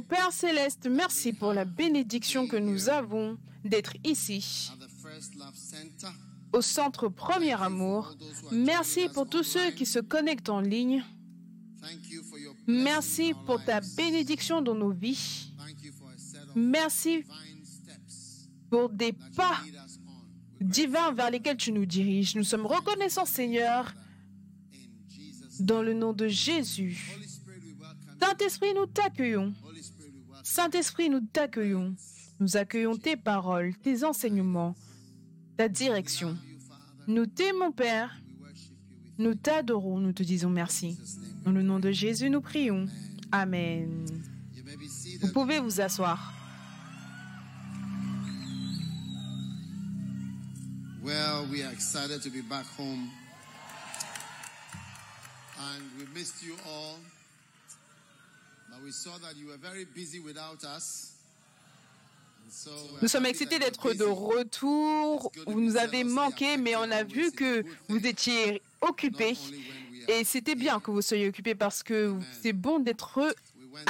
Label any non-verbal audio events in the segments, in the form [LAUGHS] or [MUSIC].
Père céleste, merci pour la bénédiction que nous avons d'être ici, au centre Premier Amour. Merci pour tous ceux qui se connectent en ligne. Merci pour ta bénédiction dans nos vies. Merci pour des pas divins vers lesquels tu nous diriges. Nous sommes reconnaissants, Seigneur, dans le nom de Jésus. Saint-Esprit, nous t'accueillons. Saint-Esprit, nous t'accueillons. Nous accueillons tes paroles, tes enseignements, ta direction. Nous t'aimons, Père. Nous t'adorons, nous te disons merci. Dans le nom de Jésus, nous prions. Amen. Vous pouvez vous asseoir. Well, we are. Nous sommes excités d'être de retour. Vous nous avez manqué, mais on a vu que vous étiez occupés. Et c'était bien que vous soyez occupés parce que c'est bon d'être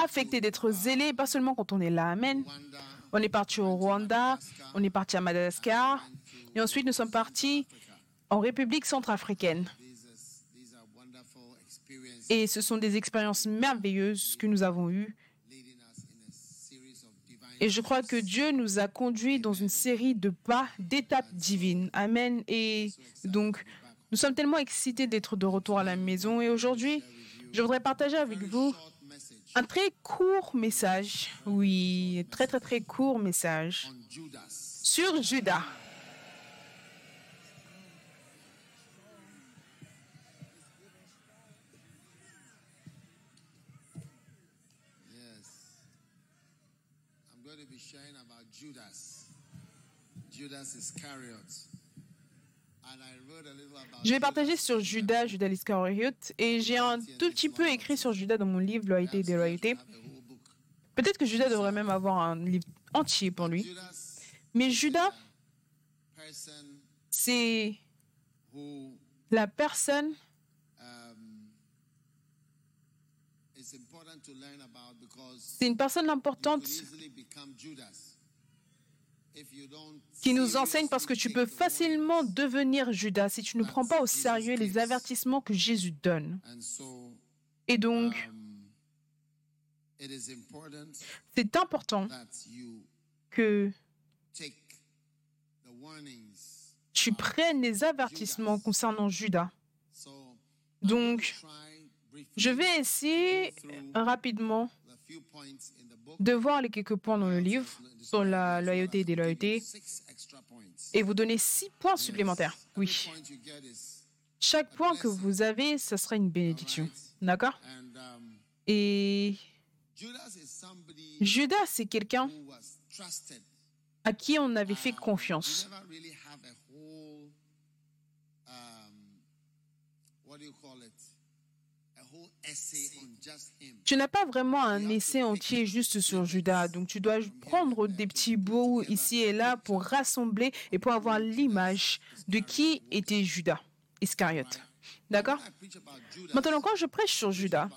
affecté, d'être zélé, pas seulement quand on est là. Amen. On est parti au Rwanda, on est parti à Madagascar, et ensuite nous sommes partis en République centrafricaine. Et ce sont des expériences merveilleuses que nous avons eues. Et je crois que Dieu nous a conduits dans une série de pas, d'étapes divines. Amen. Et donc, nous sommes tellement excités d'être de retour à la maison. Et aujourd'hui, je voudrais partager avec vous un très court message. Oui, très très très court message sur Judas. Je vais partager sur Judas, Judas l'Iscariote, et j'ai un tout petit peu écrit sur Judas dans mon livre Loyauté et déloyauté. Peut-être que Judas devrait même avoir un livre entier pour lui. Mais Judas, c'est la personne um, C'est une personne importante qui nous enseigne parce que tu peux facilement devenir Judas si tu ne prends pas au sérieux les avertissements que Jésus donne. Et donc, c'est important que tu prennes les avertissements concernant Judas. Donc, je vais essayer rapidement de voir les quelques points dans le livre sur la loyauté et déloyauté et vous donner six points supplémentaires. Oui. Chaque point que vous avez, ce sera une bénédiction. D'accord? Et Judas c'est quelqu'un à qui on avait fait confiance. never really have a whole um, what do you call it? A whole essay on just him. Tu n'as pas vraiment un essai entier juste sur Judas, donc tu dois prendre des petits bouts ici et là pour rassembler et pour avoir l'image de qui était Judas Iscariote. D'accord? Maintenant, quand je prêche sur Judas,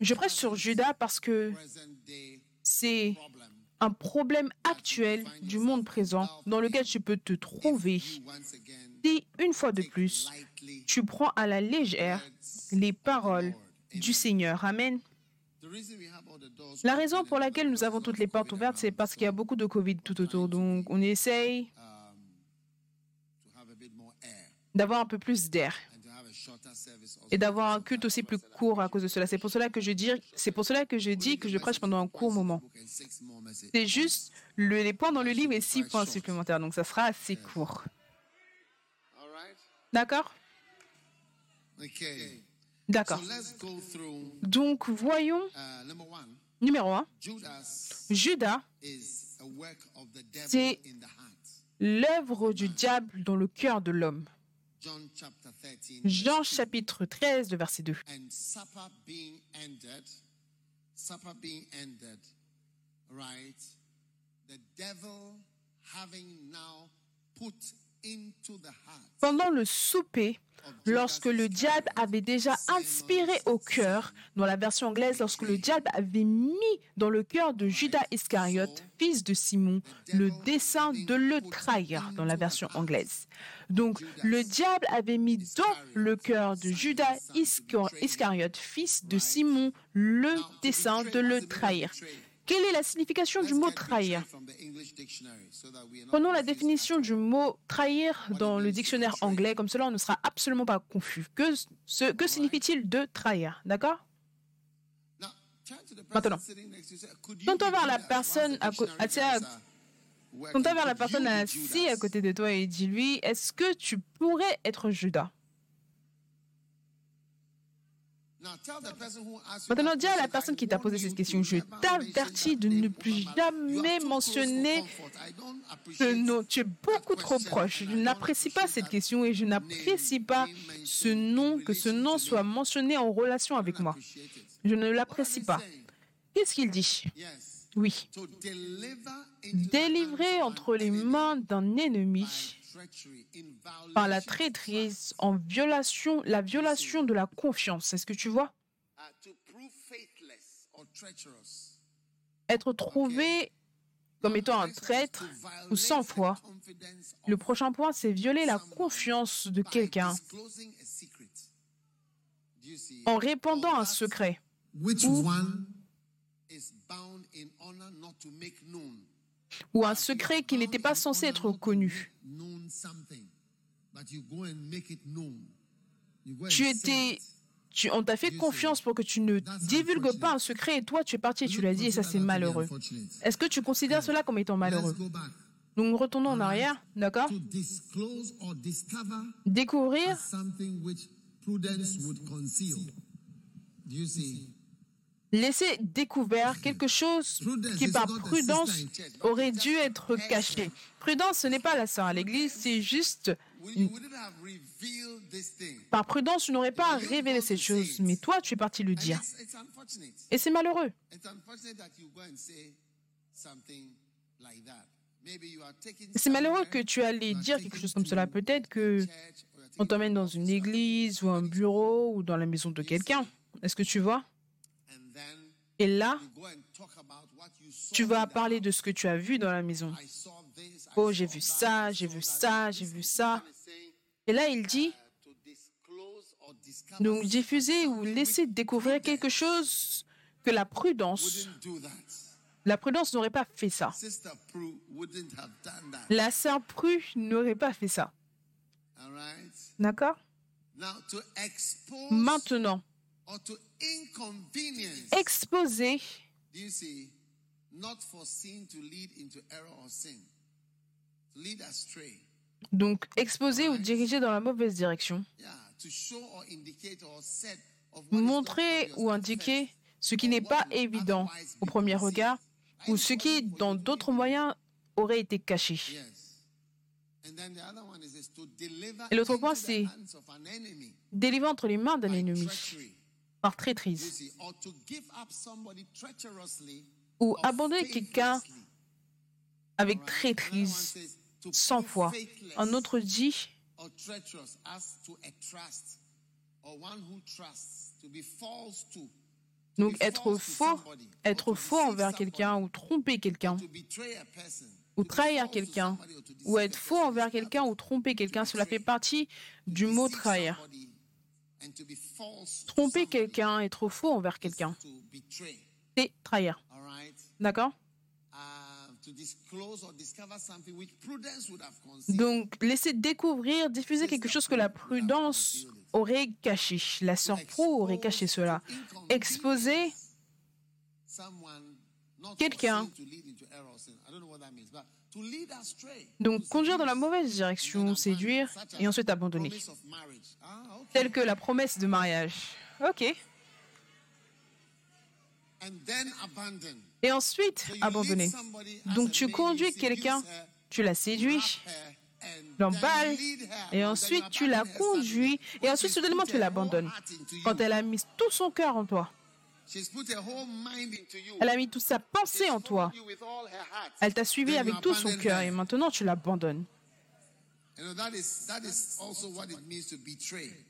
je prêche sur Judas parce que c'est un problème actuel du monde présent dans lequel tu peux te trouver si, une fois de plus, tu prends à la légère les paroles du Seigneur. Amen. La raison pour laquelle nous avons toutes les portes ouvertes, c'est parce qu'il y a beaucoup de Covid tout autour. Donc, on essaye d'avoir un peu plus d'air et d'avoir un culte aussi plus court à cause de cela. C'est pour cela que je dis, pour cela que je dis que je prêche pendant un court moment. C'est juste le- les points dans le livre et six points supplémentaires. Donc, ça sera assez court. D'accord. D'accord. Donc, voyons, uh, one. numéro un, Judas C'est- l'œuvre du diable dans le cœur de l'homme. John chapter 13. Jean chapitre 13, le verset 2. And supper being ended, supper being ended, right? The devil having now put Pendant le souper, lorsque le diable avait déjà inspiré au cœur, dans la version anglaise, lorsque le diable avait mis dans le cœur de Judas Iscariote, fils de Simon, le dessein de le trahir, dans la version anglaise. Donc, le diable avait mis dans le cœur de Judas Iscariote, fils de Simon, le dessein de le trahir. Quelle est la signification du mot trahir Prenons la définition du mot trahir dans le dictionnaire anglais, comme cela on ne sera absolument pas confus. Que, que signifie-t-il de trahir? D'accord? Maintenant, tourne vers la personne à, vers la personne assise à côté de toi et dis-lui, est-ce que tu pourrais être Judas? Maintenant, dis à la personne qui t'a posé cette question, je t'avertis de ne plus jamais mentionner ce nom. Tu es beaucoup trop proche. Je n'apprécie pas cette question et je n'apprécie pas ce nom, que ce nom soit mentionné en relation avec moi. Je ne l'apprécie pas. Qu'est-ce qu'il dit? Oui. Délivrer entre les mains d'un ennemi par la traîtrise en violation, la violation de la confiance. Est-ce que tu vois? Être trouvé comme étant un traître ou sans foi. Le prochain point, c'est violer la confiance de quelqu'un en répandant un secret ou un secret qui n'était pas censé être connu. Tu étais, tu, on t'a fait confiance pour que tu ne divulgues pas un secret et toi tu es parti et tu l'as dit et ça c'est malheureux. Est-ce que tu considères cela comme étant malheureux? Donc retournons en arrière, d'accord? Découvrir laisser découvert quelque chose qui par prudence aurait dû être caché. Prudence, ce n'est pas la sœur à l'église, c'est juste... Par prudence, tu n'aurais pas révélé ces choses, mais toi, tu es parti le dire. Et c'est malheureux. C'est malheureux que tu allais dire quelque chose comme cela. Peut-être que on t'emmène dans une église ou un bureau ou dans la maison de quelqu'un. Est-ce que tu vois? Et là, tu vas parler de ce que tu as vu dans la maison. Oh, j'ai vu ça, j'ai vu ça, j'ai vu ça. Et là, il dit, donc diffuser ou laisser découvrir quelque chose que la prudence, la prudence n'aurait pas fait ça. La sœur Pru n'aurait pas fait ça. D'accord? Maintenant, exposé. Donc exposé ou dirigé dans la mauvaise direction. Montrer ou indiquer ce qui n'est pas évident au premier regard ou ce qui, dans d'autres moyens, aurait été caché. Et l'autre point, c'est délivrer entre les mains d'un ennemi par traîtrise ou abandonner quelqu'un avec traîtrise, sans foi. Un autre dit donc être faux, être faux envers quelqu'un ou tromper quelqu'un ou trahir quelqu'un ou être faux envers quelqu'un ou tromper quelqu'un, cela fait partie du mot trahir. Tromper quelqu'un, être faux envers quelqu'un, c'est trahir. D'accord? Donc, laisser découvrir, diffuser quelque chose que la prudence aurait caché. La sœur Pro aurait caché cela. Exposer quelqu'un. Donc, conduire dans la mauvaise direction, séduire et ensuite abandonner telle que la promesse de mariage. Ok. Et ensuite, abandonner. Donc tu conduis quelqu'un, tu la séduis, l'emballes, et ensuite tu la conduis, et ensuite soudainement tu l'abandonnes. Quand elle a mis tout son cœur en toi. Elle a mis toute sa pensée en toi. Elle t'a suivi avec tout son cœur et maintenant tu l'abandonnes.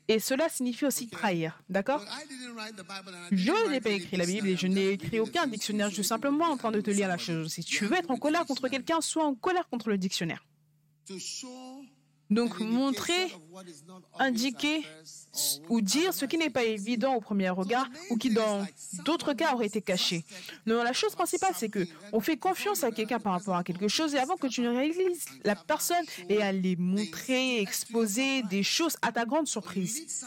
Et cela signifie aussi trahir. D'accord? But I didn't write the Bible and I Je n'ai pas écrit la Bible et je n'ai écrit aucun dictionnaire. Je suis simplement en You train de te lire la chose. Si tu veux être en colère contre quelqu'un, sois en colère contre le dictionnaire. Donc montrer, indiquer ou dire ce qui n'est pas évident au premier regard ou qui dans d'autres cas aurait été caché. Non, la chose principale, c'est que on fait confiance à quelqu'un par rapport à quelque chose et avant que tu ne réalises la personne et à les montrer, exposer des choses à ta grande surprise.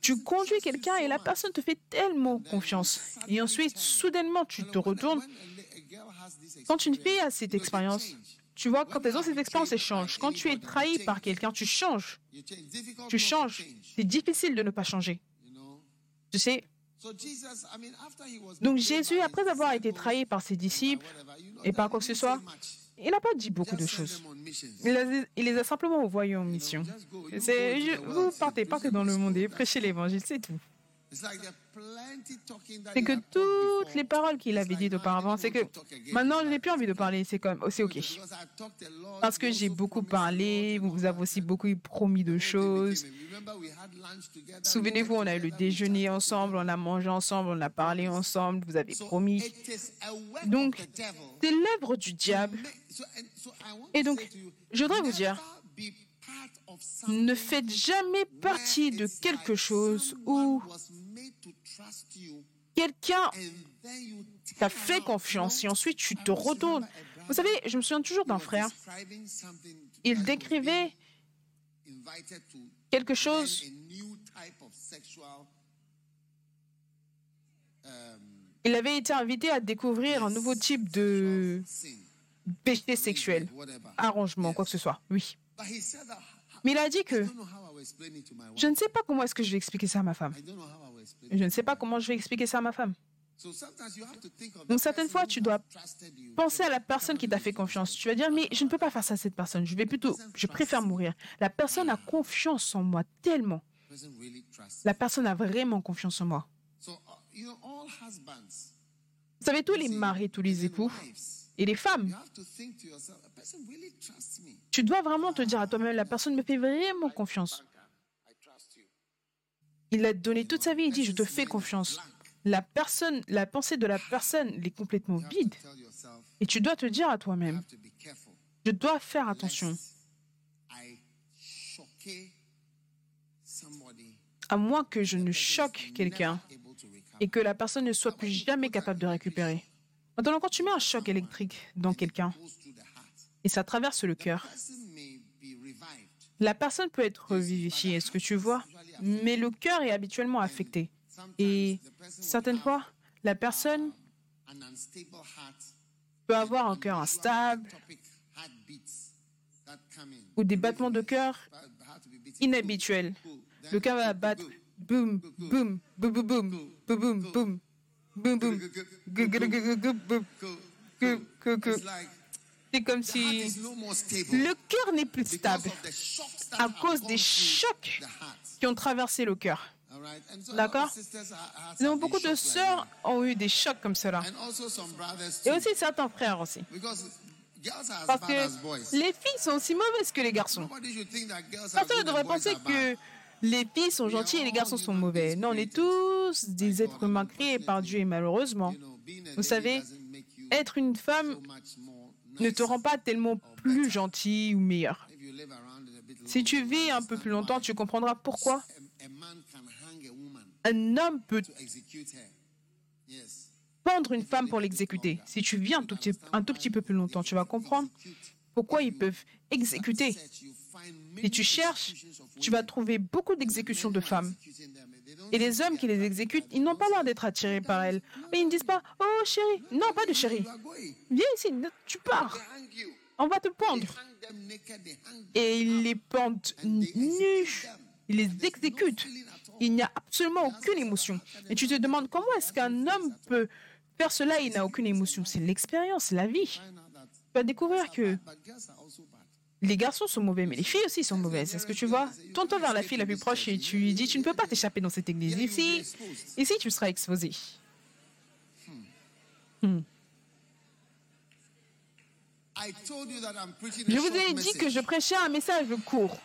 Tu conduis quelqu'un et la personne te fait tellement confiance. Et ensuite, soudainement, tu te retournes. Quand une fille a cette expérience. Tu vois, quand tes autres expériences changent, quand tu es trahi par quelqu'un, tu changes. Tu changes. C'est difficile de ne pas changer. Tu sais, donc Jésus, après avoir été trahi par ses disciples et par quoi que ce soit, il n'a pas dit beaucoup de choses. Il, les, a simplement envoyés en mission. C'est, vous partez, partez dans le monde et prêchez l'évangile, c'est tout. C'est que toutes les paroles qu'il avait dites auparavant, c'est que maintenant je n'ai plus envie de parler, c'est comme, oh, c'est ok. Parce que j'ai beaucoup parlé, vous, vous avez aussi beaucoup promis de choses. Souvenez-vous, on a eu le déjeuner ensemble, on a mangé ensemble, on a parlé ensemble, vous avez promis. Donc, c'est l'œuvre du diable. Et donc, je voudrais vous dire, ne faites jamais partie de quelque chose où quelqu'un t'a fait confiance et ensuite tu te retournes. Vous savez, je me souviens toujours d'un frère. Il décrivait quelque chose il avait été invité à découvrir un nouveau type de péché sexuel, arrangement, quoi que ce soit, oui. Mais il a dit que je ne sais pas comment est-ce que je vais expliquer ça à ma femme. Je ne sais pas comment je vais expliquer ça à ma femme. Donc certaines fois, tu dois. Pensez à la personne qui t'a fait confiance. Tu vas dire, mais je ne peux pas faire ça à cette personne. Je vais plutôt, je préfère mourir. La personne a confiance en moi tellement. La personne a vraiment confiance en moi. Uh, Vous savez, tous les maris, tous les époux et les femmes, tu dois vraiment te dire à toi-même, la personne me fait vraiment confiance. Il a donné toute sa vie, il dit, je te fais confiance. La personne, la pensée de la personne, est complètement vide. Et tu dois te dire à toi-même, je dois faire attention. À moins que je ne choque quelqu'un et que la personne ne soit plus jamais capable de récupérer. Maintenant, quand tu mets un choc électrique dans quelqu'un et ça traverse le cœur, la personne peut être revivifiée, est-ce que tu vois? Mais le cœur est habituellement affecté. Et certaines fois, la personne peut avoir un cœur instable ou des battements de cœur inhabituels. Le cœur va battre boum, boum, boum, boum, boum, boum, boum, boum, boum, C'est comme si le cœur n'est plus stable à cause des chocs qui ont traversé le cœur. D'accord? Donc beaucoup de sœurs ont eu des chocs comme cela. Et aussi certains frères aussi. Parce que les filles sont aussi mauvaises que les garçons. Personne ne devrait penser que les filles sont gentilles et les garçons sont mauvais. Non, on est tous des êtres humains créés par Dieu et malheureusement, vous savez, être une femme ne te rend pas tellement plus gentille ou meilleure. Si tu vis un peu plus longtemps, tu comprendras pourquoi un homme peut pendre une femme pour l'exécuter. Si tu vis un tout, petit, peu plus longtemps, tu vas comprendre pourquoi ils peuvent exécuter. Si tu cherches, tu vas trouver beaucoup d'exécutions de femmes. Et les hommes qui les exécutent, ils n'ont pas l'air d'être attirés par elles. Ils ne disent pas Oh chérie, non, pas de chérie. Viens ici, tu pars. On va te pendre. Et ils les pendent nus. Ils les exécutent. Il n'y a absolument aucune émotion. Et tu te demandes comment est-ce qu'un homme peut faire cela? Et il n'a aucune émotion. C'est l'expérience, c'est la vie. Tu vas découvrir que les garçons sont mauvais, mais les filles aussi sont mauvaises. Est-ce que tu vois? Tourne-toi vers la fille la plus proche et tu lui dis Tu ne peux pas t'échapper dans cette église. Ici, ici tu seras exposé. I told you that I'm preaching a Je vous ai dit que je prêchais un message court.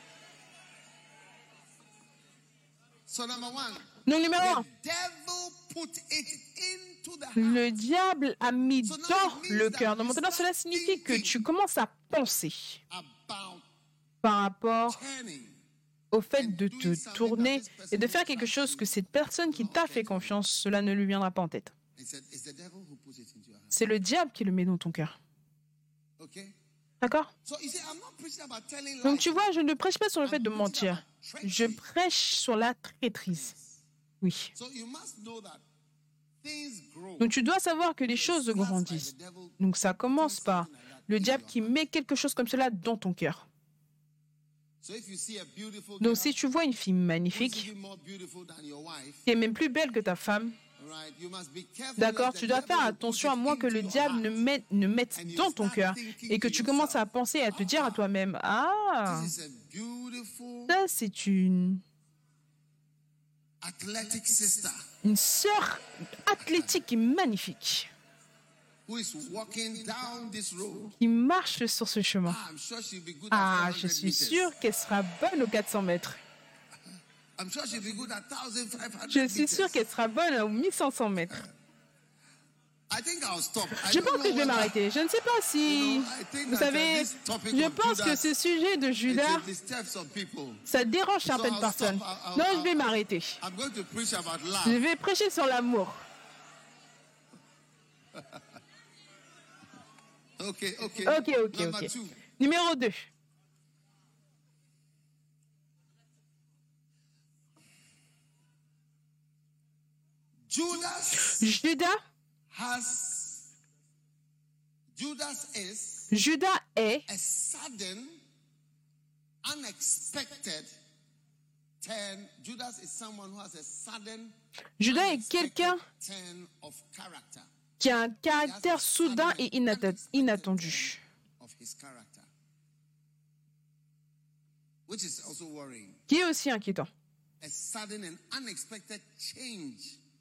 Donc, numéro un, le diable a mis dans le cœur. Donc, maintenant, cela signifie que tu commences à penser par rapport au fait de te tourner et de faire quelque chose que cette personne qui t'a fait confiance, cela ne lui viendra pas en tête. C'est le diable qui le met dans ton cœur. D'accord? Donc tu vois, je ne prêche pas sur le fait de mentir. Je prêche sur la traîtrise. Oui. Donc tu dois savoir que les choses grandissent. Donc ça commence par le diable qui met quelque chose comme cela dans ton cœur. Donc si tu vois une fille magnifique, qui est même plus belle que ta femme, d'accord, tu dois faire attention à moins que le diable ne mette, ne dans ton cœur et que tu commences à penser et à te dire à toi-même, ah, This is a beautiful ça c'est une, une sœur athlétique et magnifique qui marche sur ce chemin. Ah, Ah, je 400 suis sûre qu'elle sera bonne aux 400 mètres. Je suis sûre qu'elle sera bonne aux 1500 mètres. I think I'll stop. I Je pense que je vais m'arrêter. Je ne sais pas si... Vous savez, je pense que ce sujet de Judas, ça dérange certaines personnes. Non, je vais m'arrêter. I'm going to preach about Je vais prêcher sur l'amour. [LAUGHS] Ok, ok, ok. Numéro 2. Judas Judas, has Judas is Judas est a sudden, unexpected turn. Judas is someone who has a sudden, Judas est quelqu'un qui a un caractère soudain et inattendu, Of his character, which is also worrying. qui est aussi inquiétant.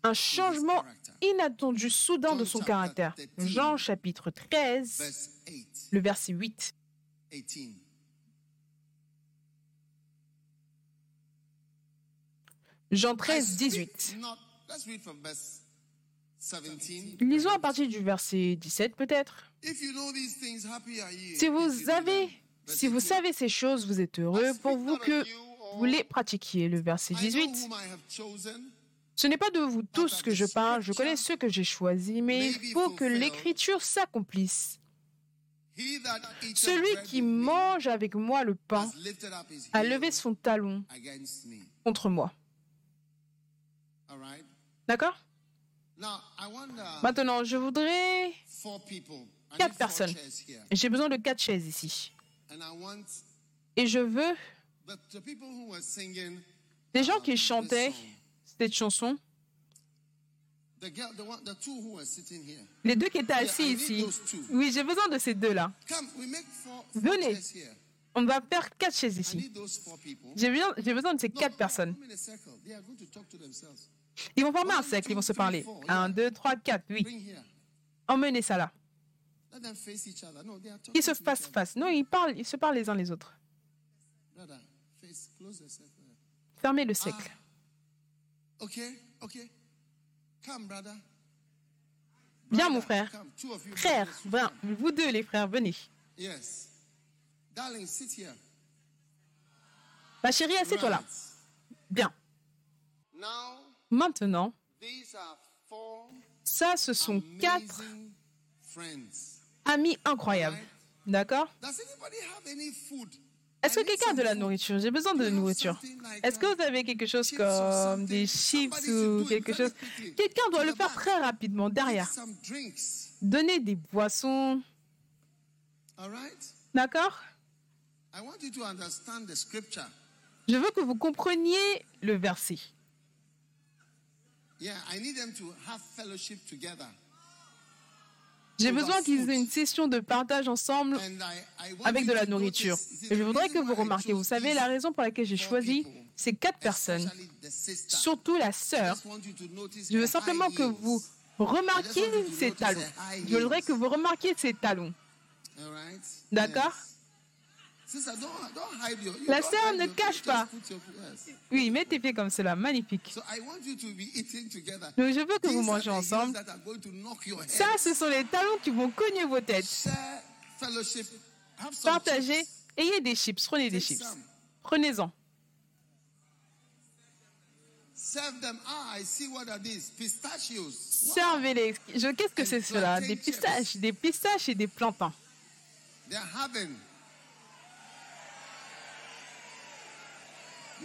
Un changement inattendu soudain de son caractère. Jean chapitre 13, Verse 8. le verset 8. 18. Jean I 13, speak 18. Not, let's read from verse 17. Lisons à partir du verset 17 peut-être. Si vous avez, si vous 18. savez ces choses, vous êtes heureux pour vous que vous les pratiquiez. Le verset I know 18. Ce n'est pas de vous tous que je parle, je connais ceux que j'ai choisis, mais il faut que l'écriture s'accomplisse. Celui qui mange avec moi le pain a levé son talon contre moi. D'accord? Maintenant, je voudrais... Quatre personnes. J'ai besoin de quatre chaises ici. Et je veux des gens um, qui this chantaient. Cette chanson, les deux qui étaient assis ici. Oui, j'ai besoin de ces deux-là. Venez. On va faire quatre chaises ici. J'ai besoin, de ces quatre personnes. Ils vont former un cercle, ils vont se parler. Un, deux, trois, quatre, here. Emmenez ça là. Ils se fassent face. Non, ils parlent, ils se parlent les uns les autres. Fermez le cercle. Okay, okay. Come, brother. Viens, mon frère. Frère, viens. Vous deux, les frères, venez. Yes. Darling, sit here. Ma chérie, assieds-toi là. Bien. Maintenant, ça, ce sont quatre amis incroyables. D'accord? Est-ce que quelqu'un a de la nourriture? J'ai besoin de nourriture. Est-ce que vous avez quelque chose comme des chips ou quelque chose? Quelqu'un doit le faire très rapidement derrière. Donnez des boissons. D'accord? Je veux que vous compreniez le verset. J'ai besoin qu'ils aient une session de partage ensemble avec de la nourriture. Et je voudrais que vous remarquiez, vous savez, la raison pour laquelle j'ai choisi ces quatre personnes, surtout la sœur, je veux simplement que vous remarquiez ses talons. Je voudrais que vous remarquiez ses talons. D'accord? Yes. Sister, don't, don't hide your, you La sœur ne cache pas. Oui, mets tes pieds comme cela. Magnifique. Donc, je veux que vous mangez ensemble. Ça, ce sont les talons qui vont cogner vos têtes. Partagez. Ayez des chips. Prenez des chips. Prenez-en. Serve them. Ah, I see what are these. Pistachios. Wow. Servez-les. Qu'est-ce que c'est cela? Des pistaches. Des pistaches et des plantains. They're having.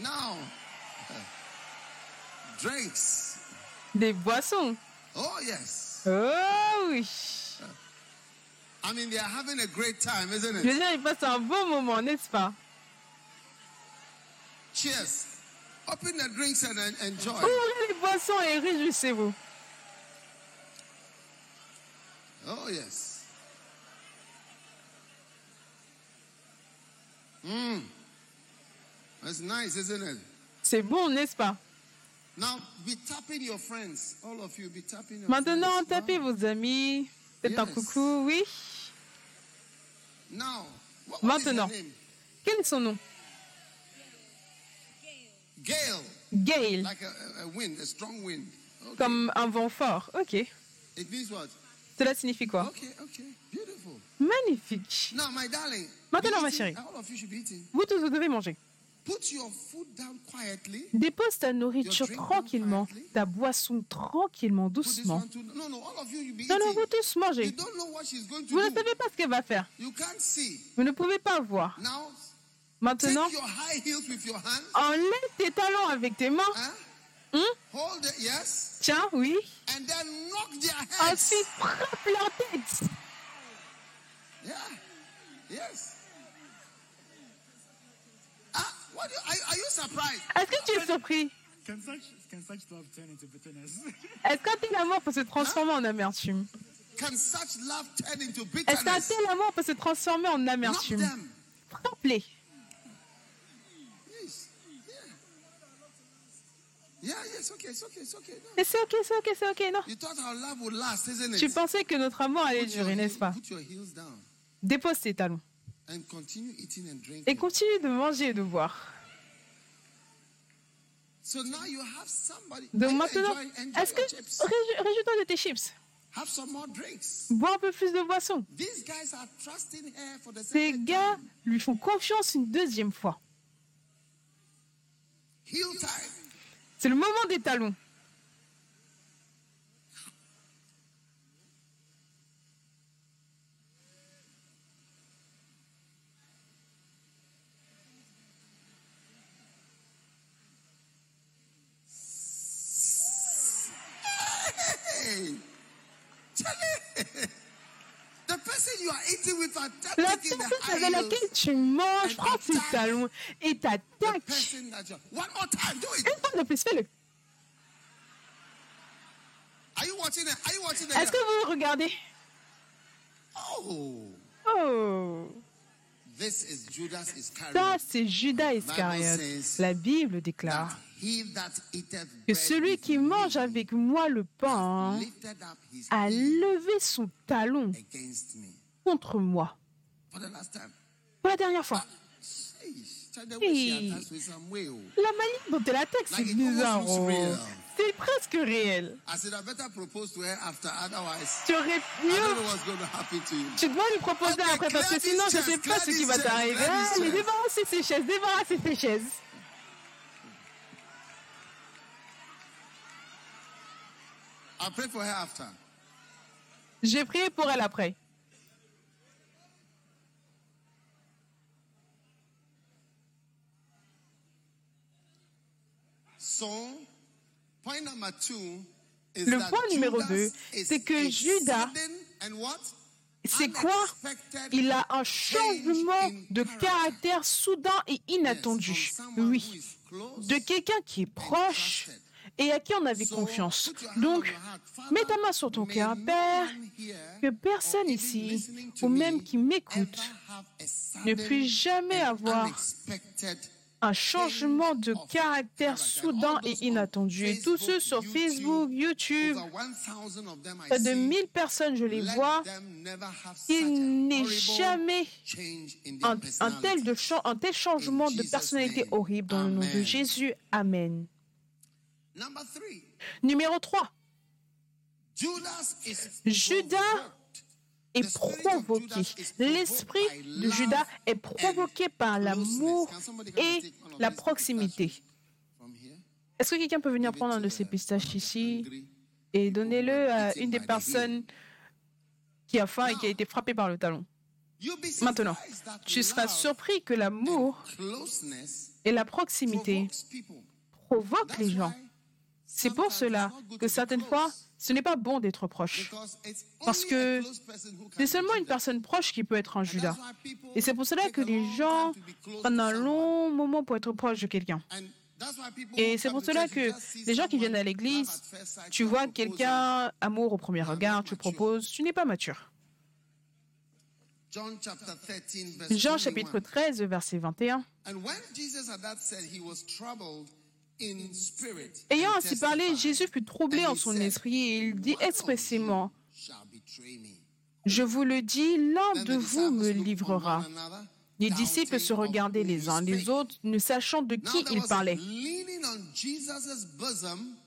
Now, drinks. Des boissons. Oh, yes. Oh oui. I mean, they're having a great time, isn't Je it? veux dire, ils passent un bon moment, n'est-ce pas? Cheers. Open the drinks and en- enjoy. Ouvrez les boissons et réjouissez-vous. Oh, yes. Mmm. That's nice, isn't it? C'est bon, n'est-ce pas? Now, be tapping your friends. All of you, be tapping your Maintenant, friends. tapez Wow. vos amis. Faites un Yes. coucou, oui. Now, what, what is her Maintenant. name? Quel est son nom? Gale. Gail. Like a, wind, a strong wind. Okay. Comme un vent fort. Ok. It means what? Cela signifie quoi? Okay, okay. Beautiful. Magnifique. Now, my darling. Maintenant, ma chérie. Vous tous, vous devez manger. Dépose ta nourriture tranquillement, ta boisson tranquillement, doucement. Non, non, vous tous mangez. Vous ne savez pas ce qu'elle va faire. Vous ne pouvez pas voir. Maintenant, enlève tes talons avec tes mains. It, yes? Tiens, oui. Ensuite, frappe leur tête. Yeah. Yes. Ah, what do you, are, are you surprised? Est-ce que tu es surpris? [LAUGHS] Est-ce qu'un tel amour peut se transformer en amertume? Can such love turn into Est-ce qu'un tel amour peut se transformer en amertume? Frappe-les. Yes. Yeah. Yeah, yes, okay, it's okay, it's okay. No. Et c'est ok, c'est ok, c'est ok, non You thought our love would last, isn't it? Tu pensais que notre amour allait Put your, durer, heel- n'est-ce pas? put your heels down Dépose tes talons. and continue eating and drinking. Et continue de manger et de boire. So now you have somebody. Donc maintenant, est-ce que... Réjouis-toi de tes chips? Bois un peu plus de boisson. These guys are trusting her for the Ces gars lui font confiance une deuxième fois. C'est le moment des talons. Hey, Charlie, the person you are eating with are La personne avec laquelle tu manges prend ses talons et t'attaque. Une fois de plus, fais-le. Are you watching it? Are you watching it? Est-ce que vous regardez? Oh, Oh, ça c'est Judas Iscariote. La Bible déclare que celui qui mange avec moi le pain a levé son talon. Contre moi. Pour la dernière fois. Oh. La malice dont elle attaque, c'est bizarre. oh. C'est presque réel. Tu aurais mieux. Tu dois lui proposer après parce que sinon je sais chairs, pas ce qui va t'arriver. Allez, chairs. débarrassez ces chaises, débarrassez ces chaises. I'll pray for her after. J'ai prié pour elle après. So, point number two is Le point numéro Judas deux, is c'est que Judas? C'est quoi? Il a un change changement de caractère soudain et inattendu. Oui. De quelqu'un qui est proche et à qui on avait confiance. Donc, mets ta main sur ton cœur, Père, que personne ici, ou même me qui m'écoute, ne puisse jamais avoir un changement de caractère soudain et inattendu. Et tous ceux sur Facebook, YouTube, près de 1000 personnes, je les vois, il n'est jamais un, un tel de cha- un tel changement de personnalité horrible dans le nom de. Jésus. Amen. Numéro 3. Judas. Est provoqué. L'esprit de Judas est provoqué par l'amour et la proximité. Est-ce que quelqu'un peut venir prendre un de ces pistaches ici et donnez-le à une des personnes qui a faim et qui a été frappée par le talon? Maintenant, tu seras surpris que l'amour et la proximité provoquent les gens. C'est pour cela que certaines fois, ce n'est pas bon d'être proche. Parce que C'est seulement une personne proche qui peut être un Judas. Et c'est pour cela que les gens prennent un long moment pour être proche de quelqu'un. Et c'est pour cela que les gens qui viennent à l'église, tu vois quelqu'un, amour au premier regard, tu proposes, tu n'es pas mature. John chapter 13, verse Jean 21. chapitre 13, verset 21. Ayant ainsi parlé, Jésus fut troublé en son esprit et il dit expressément. Je vous le dis, l'un de vous me livrera. Les disciples se regardaient les uns les autres, ne sachant de qui there il was parlait. leaning on Jesus' bosom,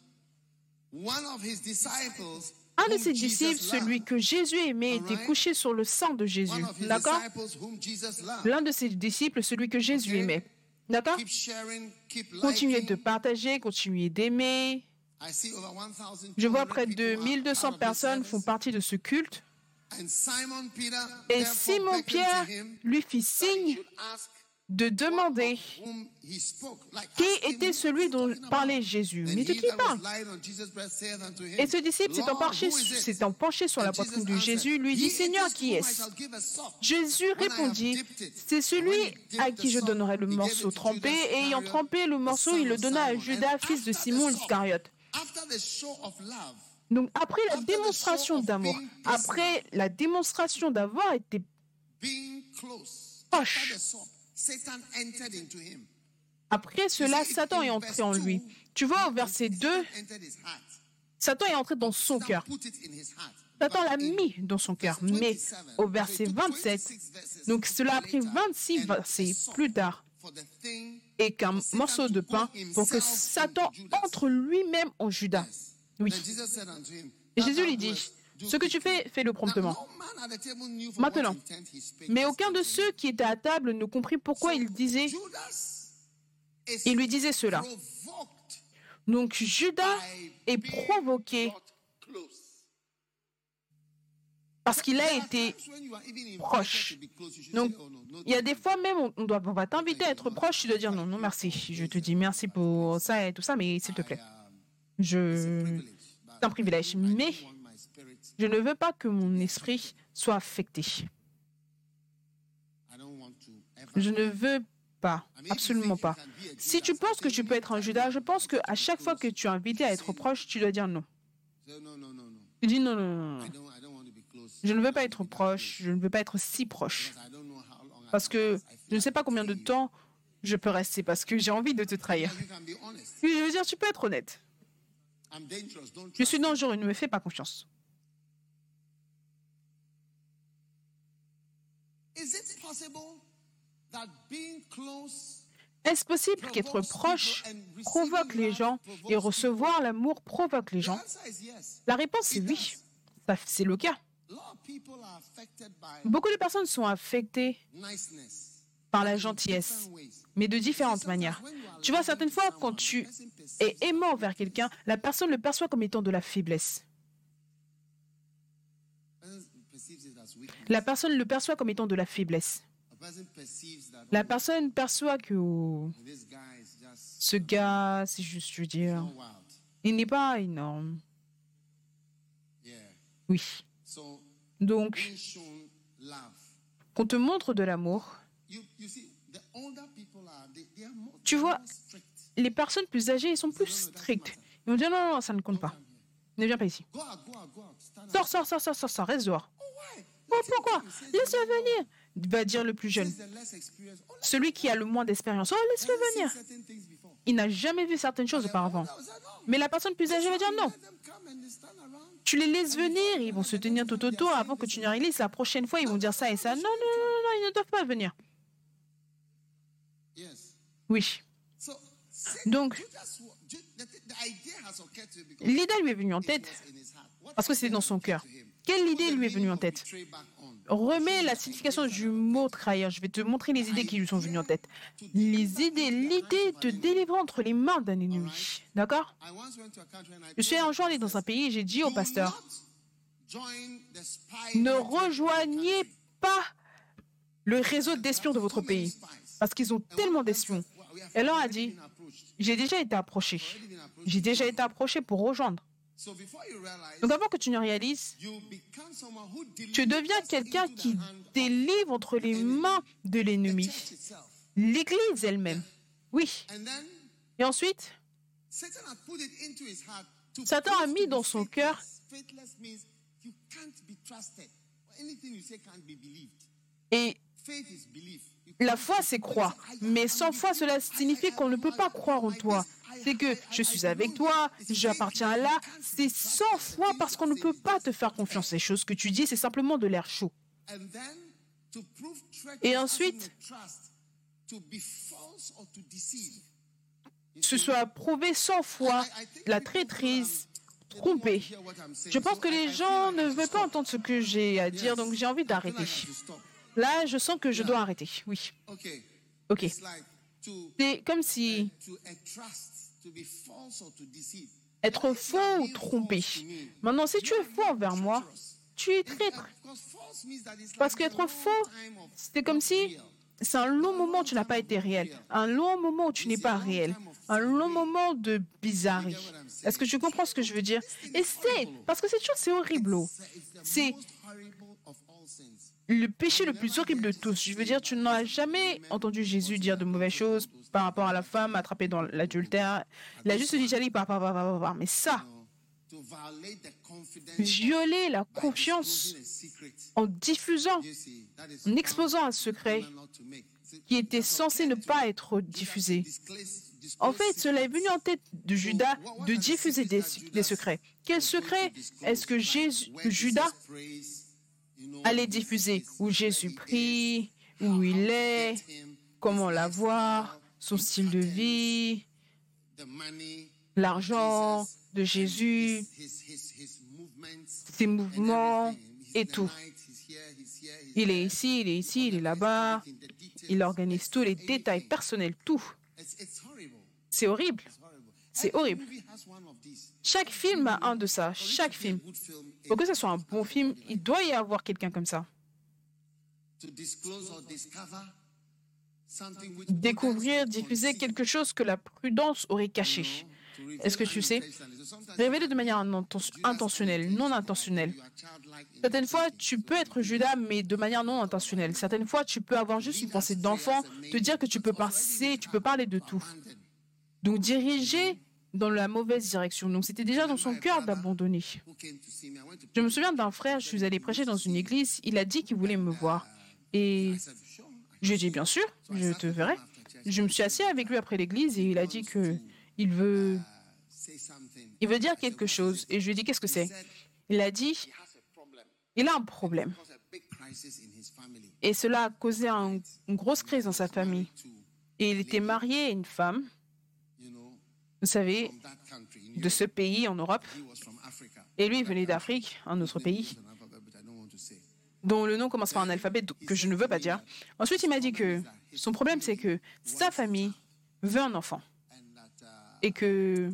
one of his disciples, Un de ses disciples, celui que Jésus aimait, était couché sur le sein de Jésus. D'accord? L'un de ses disciples, celui que Jésus aimait. D'accord? Continuez de partager, continuez d'aimer. I see over 1,200 Je vois près de people are 1200 part of this personnes font partie de ce culte. Et Simon Pierre lui fit signe de demander qui était celui dont parlait Jésus. Mais de qui parle Et ce disciple s'étant penché, sur la poitrine de Jésus, lui dit it Seigneur, qui est-ce? Jésus répondit C'est celui à qui je donnerai le morceau trempé, et ayant trempé le morceau, il le donna à. Judas, fils de Simon l'Iscariote. Donc après la démonstration d'amour, après la démonstration d'avoir été Proche. Après cela, Satan est entré en lui. 2, Tu vois, au verset 2, Satan est entré dans son cœur. Satan l'a mis dans son cœur. Mais 27, au verset it took 27, 26 verses donc cela a pris later, 26 and versets plus tard, et qu'un morceau de pain pour que Satan entre lui-même en Judas. Oui. Et "That Jésus lui dit, ce que tu quickly." fais, fais-le promptement. Maintenant, Mais aucun de ceux qui étaient à table ne comprit pourquoi il disait, il lui disait cela. Donc Judas est provoqué parce qu'il a été proche. Donc, say, "Oh, no, no, il y a des you." fois même, on, doit, on va t'inviter à être proche, tu dois dire non, non, merci. Je te dis merci pour ça et tout ça, mais s'il te plaît, je, c'est un privilège. Mais je ne veux pas que mon esprit soit affecté. Je ne veux pas, absolument pas. Si tu penses que tu peux être un Judas, je pense qu'à chaque fois que tu es invité à être proche, tu dois dire non. Tu dis non, non, non. Je ne veux pas être proche, je ne veux pas être si proche. Parce que je ne sais pas combien de temps je peux rester, parce que j'ai envie de te trahir. Oui, Je veux dire, tu peux être honnête. Je suis dangereux, ne me fais pas confiance. Is it possible that being close Est-ce possible qu'être proche provoque les gens et recevoir l'amour provoque les gens? La réponse est oui. Ça, C'est le cas. Beaucoup de personnes sont affectées par la gentillesse, mais de différentes manières. Tu vois, certaines fois, quand tu es aimant envers quelqu'un, la personne le perçoit comme étant de la faiblesse. La personne le perçoit comme étant de la faiblesse. La personne perçoit que ce gars, si je veux dire, il n'est pas énorme. Oui. Donc, qu'on te montre de l'amour, Tu vois, les personnes plus âgées, ils sont plus strictes. Ils vont dire non, non, ça ne compte pas. Ne viens pas ici. Sors, sors, sors, sors, sors, sors, reste dehors. Pourquoi? Laisse-le venir. va dire le plus jeune, celui qui a le moins d'expérience. Oh, laisse-le venir. Il n'a jamais vu certaines choses auparavant. Mais la personne plus âgée va dire non. Tu les laisses venir, ils vont se tenir tout autour avant que tu ne réalises. La prochaine fois, ils vont dire ça et ça. Non, non, non, non, ils ne doivent pas venir. Oui. Donc, l'idée lui est venue en tête parce que c'était dans son cœur. Quelle idée lui est venue en tête? Remets la signification du mot trahir. Je vais te montrer les idées qui lui sont venues en tête. Les idées, l'idée de délivrer entre les mains d'un ennemi. D'accord Je suis un jour allé dans un pays et j'ai dit au pasteur, ne rejoignez pas le réseau d'espions de votre pays parce qu'ils ont tellement d'espions. Elle leur a dit, j'ai déjà été approché. J'ai déjà été approché pour rejoindre. Donc avant que tu ne réalises, tu deviens quelqu'un qui délivre entre les mains de l'ennemi. L'Église elle-même. Oui. Et ensuite, Satan had put it into his heart to Satan a mis dans son cœur- et la foi, c'est croire. Mais sans foi, cela signifie qu'on ne peut pas croire en toi. C'est que je suis avec toi, j'appartiens là. C'est sans foi parce qu'on ne peut pas te faire confiance. Les choses que tu dis, c'est simplement de l'air chaud. Et ensuite-. Ce soit prouvé sans foi, la traîtrise, trompée. Je pense que les gens ne veulent pas entendre ce que j'ai à dire, donc j'ai envie d'arrêter. Là, je sens que je dois arrêter. Oui. Ok. C'est comme si être faux ou trompé. Maintenant, si tu es faux envers moi, tu es traître. Parce qu'être faux, c'est comme si c'est un long moment où tu n'as pas été réel, un long moment où tu n'es pas réel, un long moment de bizarrerie. Est-ce que tu comprends ce que je veux dire? Et c'est parce que cette chose, c'est horrible. the C'est le péché le plus horrible de tous. Je veux dire, tu n'as jamais entendu Jésus dire de mauvaises choses par rapport à la femme attrapée dans l'adultère. Il a juste dit, j'allais par, par, par, par, par. Mais ça, violer la confiance en diffusant, en exposant un secret qui était censé ne pas être diffusé. En fait, cela est venu en tête de Judas de diffuser des, secrets. Quel secret est-ce que, Jésus, Judas allait diffuser Où Jésus prie, où il est, comment l'avoir, son style de vie, l'argent de Jésus, ses mouvements et tout. Il est ici, il est ici, il est là-bas. Il organise tous les détails personnels, tout. C'est horrible. C'est horrible. Chaque film a un de ça. Chaque film. Pour que ce soit un bon film, il doit y avoir quelqu'un comme ça. Découvrir, diffuser quelque chose que la prudence aurait caché. Est-ce que tu sais? Révéler de manière inten- intentionnelle, non intentionnelle. Certaines fois, tu peux être Judas, mais de manière non intentionnelle. Certaines fois, tu peux avoir juste une pensée d'enfant, te dire que tu peux passer, tu peux parler de tout. Donc, diriger dans la mauvaise direction. Donc, c'était déjà dans son cœur d'abandonner. Je me souviens d'un frère, je suis allé prêcher dans une église, il a dit qu'il voulait me voir. Et je lui ai dit, bien sûr, je te verrai. Je me suis assis avec lui après l'église et il a dit que il veut, il veut dire quelque chose. Et je lui ai dit, qu'est-ce que c'est? Il a dit, il a un problème. Et cela a causé un- une grosse crise dans sa famille. Et il était marié à une femme, vous savez, de ce pays en Europe. Et lui, il venait d'Afrique, un autre pays, dont le nom commence par un alphabet que je ne veux pas dire. Ensuite, il m'a dit que son problème, c'est que sa famille veut un enfant et que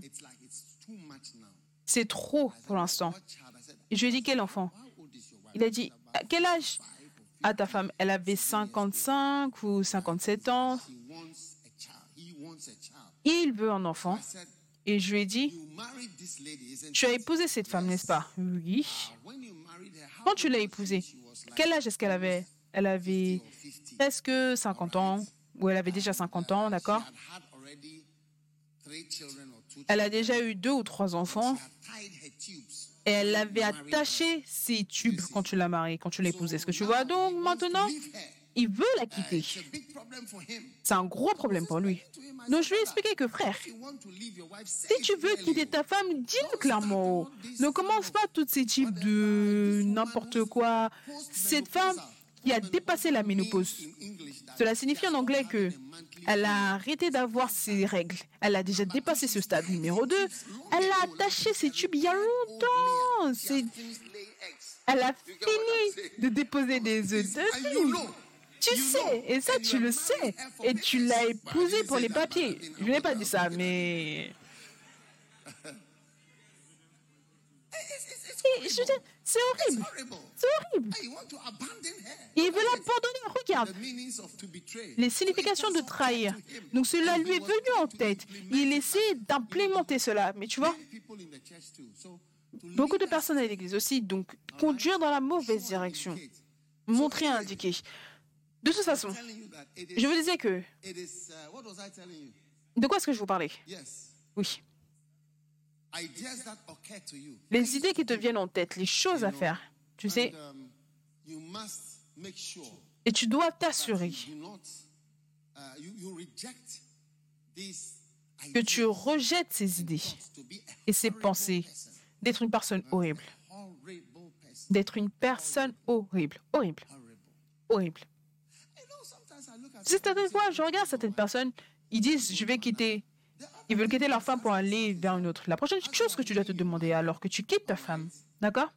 c'est trop pour l'instant. Et je lui ai dit, quel enfant? Il a dit, quel âge a ta femme Elle avait 55 ou 57 ans. Il veut un enfant. Et je lui ai dit, tu as épousé cette femme, n'est-ce pas? Oui. Quand tu l'as épousée, quel âge est-ce qu'elle avait? Elle avait presque 50 ans, ou elle avait déjà 50 ans, d'accord? Elle a déjà eu deux ou trois enfants, et elle avait attaché ses tubes quand tu l'as mariée, quand tu l'as épousée. Est-ce que tu vois? Donc maintenant, il veut la quitter. him. C'est un gros problème pour lui. Donc je lui ai "Brother, expliqué que frère, si tu veux quitter ta femme, dis-le clairement. Ne commence pas tous ces types de n'importe quoi. Cette femme qui a dépassé la ménopause, cela signifie en anglais que elle a arrêté d'avoir ses règles. Elle a déjà dépassé ce stade numéro 2. Elle a attaché ses tubes il y a longtemps. Laying eggs. Elle a fini de déposer des œufs Tu sais, et ça tu le sais. Et tu l'as épousé pour les papiers. Je n'ai pas dit ça, mais... [LAUGHS] Et je C'est horrible. C'est horrible. Il veut l'abandonner. Regarde. Les significations de trahir. Donc cela lui est venu en tête. Il essaie d'implémenter cela. Mais tu vois, beaucoup de personnes à l'église aussi, donc conduire dans la mauvaise direction, montrer à indiquer. De toute façon, je vous disais que... uh? De quoi est-ce que je vous parlais? Oui. Les idées qui te viennent en tête, les choses à faire, tu sais, um, et tu dois t'assurer uh, que tu rejettes ces idées et ces pensées d'être une personne horrible, d'être une personne horrible, horrible, Horrible. horrible. You know, sometimes I look at C'est certaines fois, je regarde certaines personnes, ils disent, je vais quitter, ils veulent quitter leur femme pour aller vers une autre. La prochaine chose que tu dois te demander alors que tu quittes ta femme, d'accord?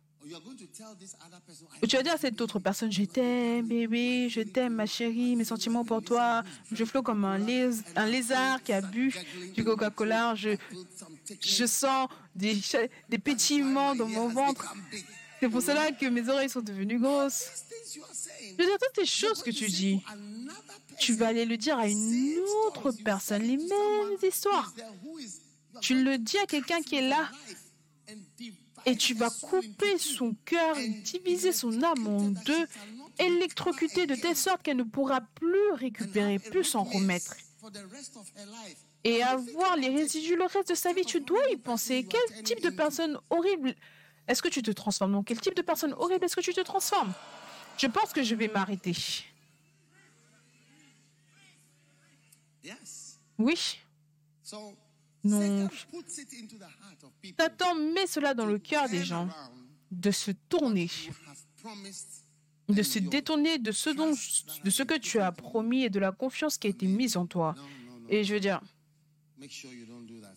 Tu vas dire à cette autre personne, je t'aime, bébé, je t'aime, ma chérie, mes sentiments pour toi, je flotte comme un, lézard qui a bu du Coca-Cola, je, sens des, des pétillements dans mon ventre. C'est pour cela que mes oreilles sont devenues grosses. Je veux dire, toutes ces choses que tu dis, tu vas aller le dire à une autre personne, les mêmes histoires. Tu le dis à quelqu'un qui est là et tu vas couper son cœur, diviser son âme en deux, électrocuter de telle sorte qu'elle ne pourra plus récupérer, plus s'en remettre. Et avoir les résidus le reste de sa vie, tu dois y penser. Quel type de personne horrible est-ce que tu te transformes Donc, quel type de personne horrible est-ce que tu te transformes? Je pense que je vais m'arrêter. Oui, Non. Satan met cela dans le cœur des gens, de se tourner, de se détourner de ce, dont, de ce que tu as promis et de la confiance qui a été mise en toi. Et je veux dire,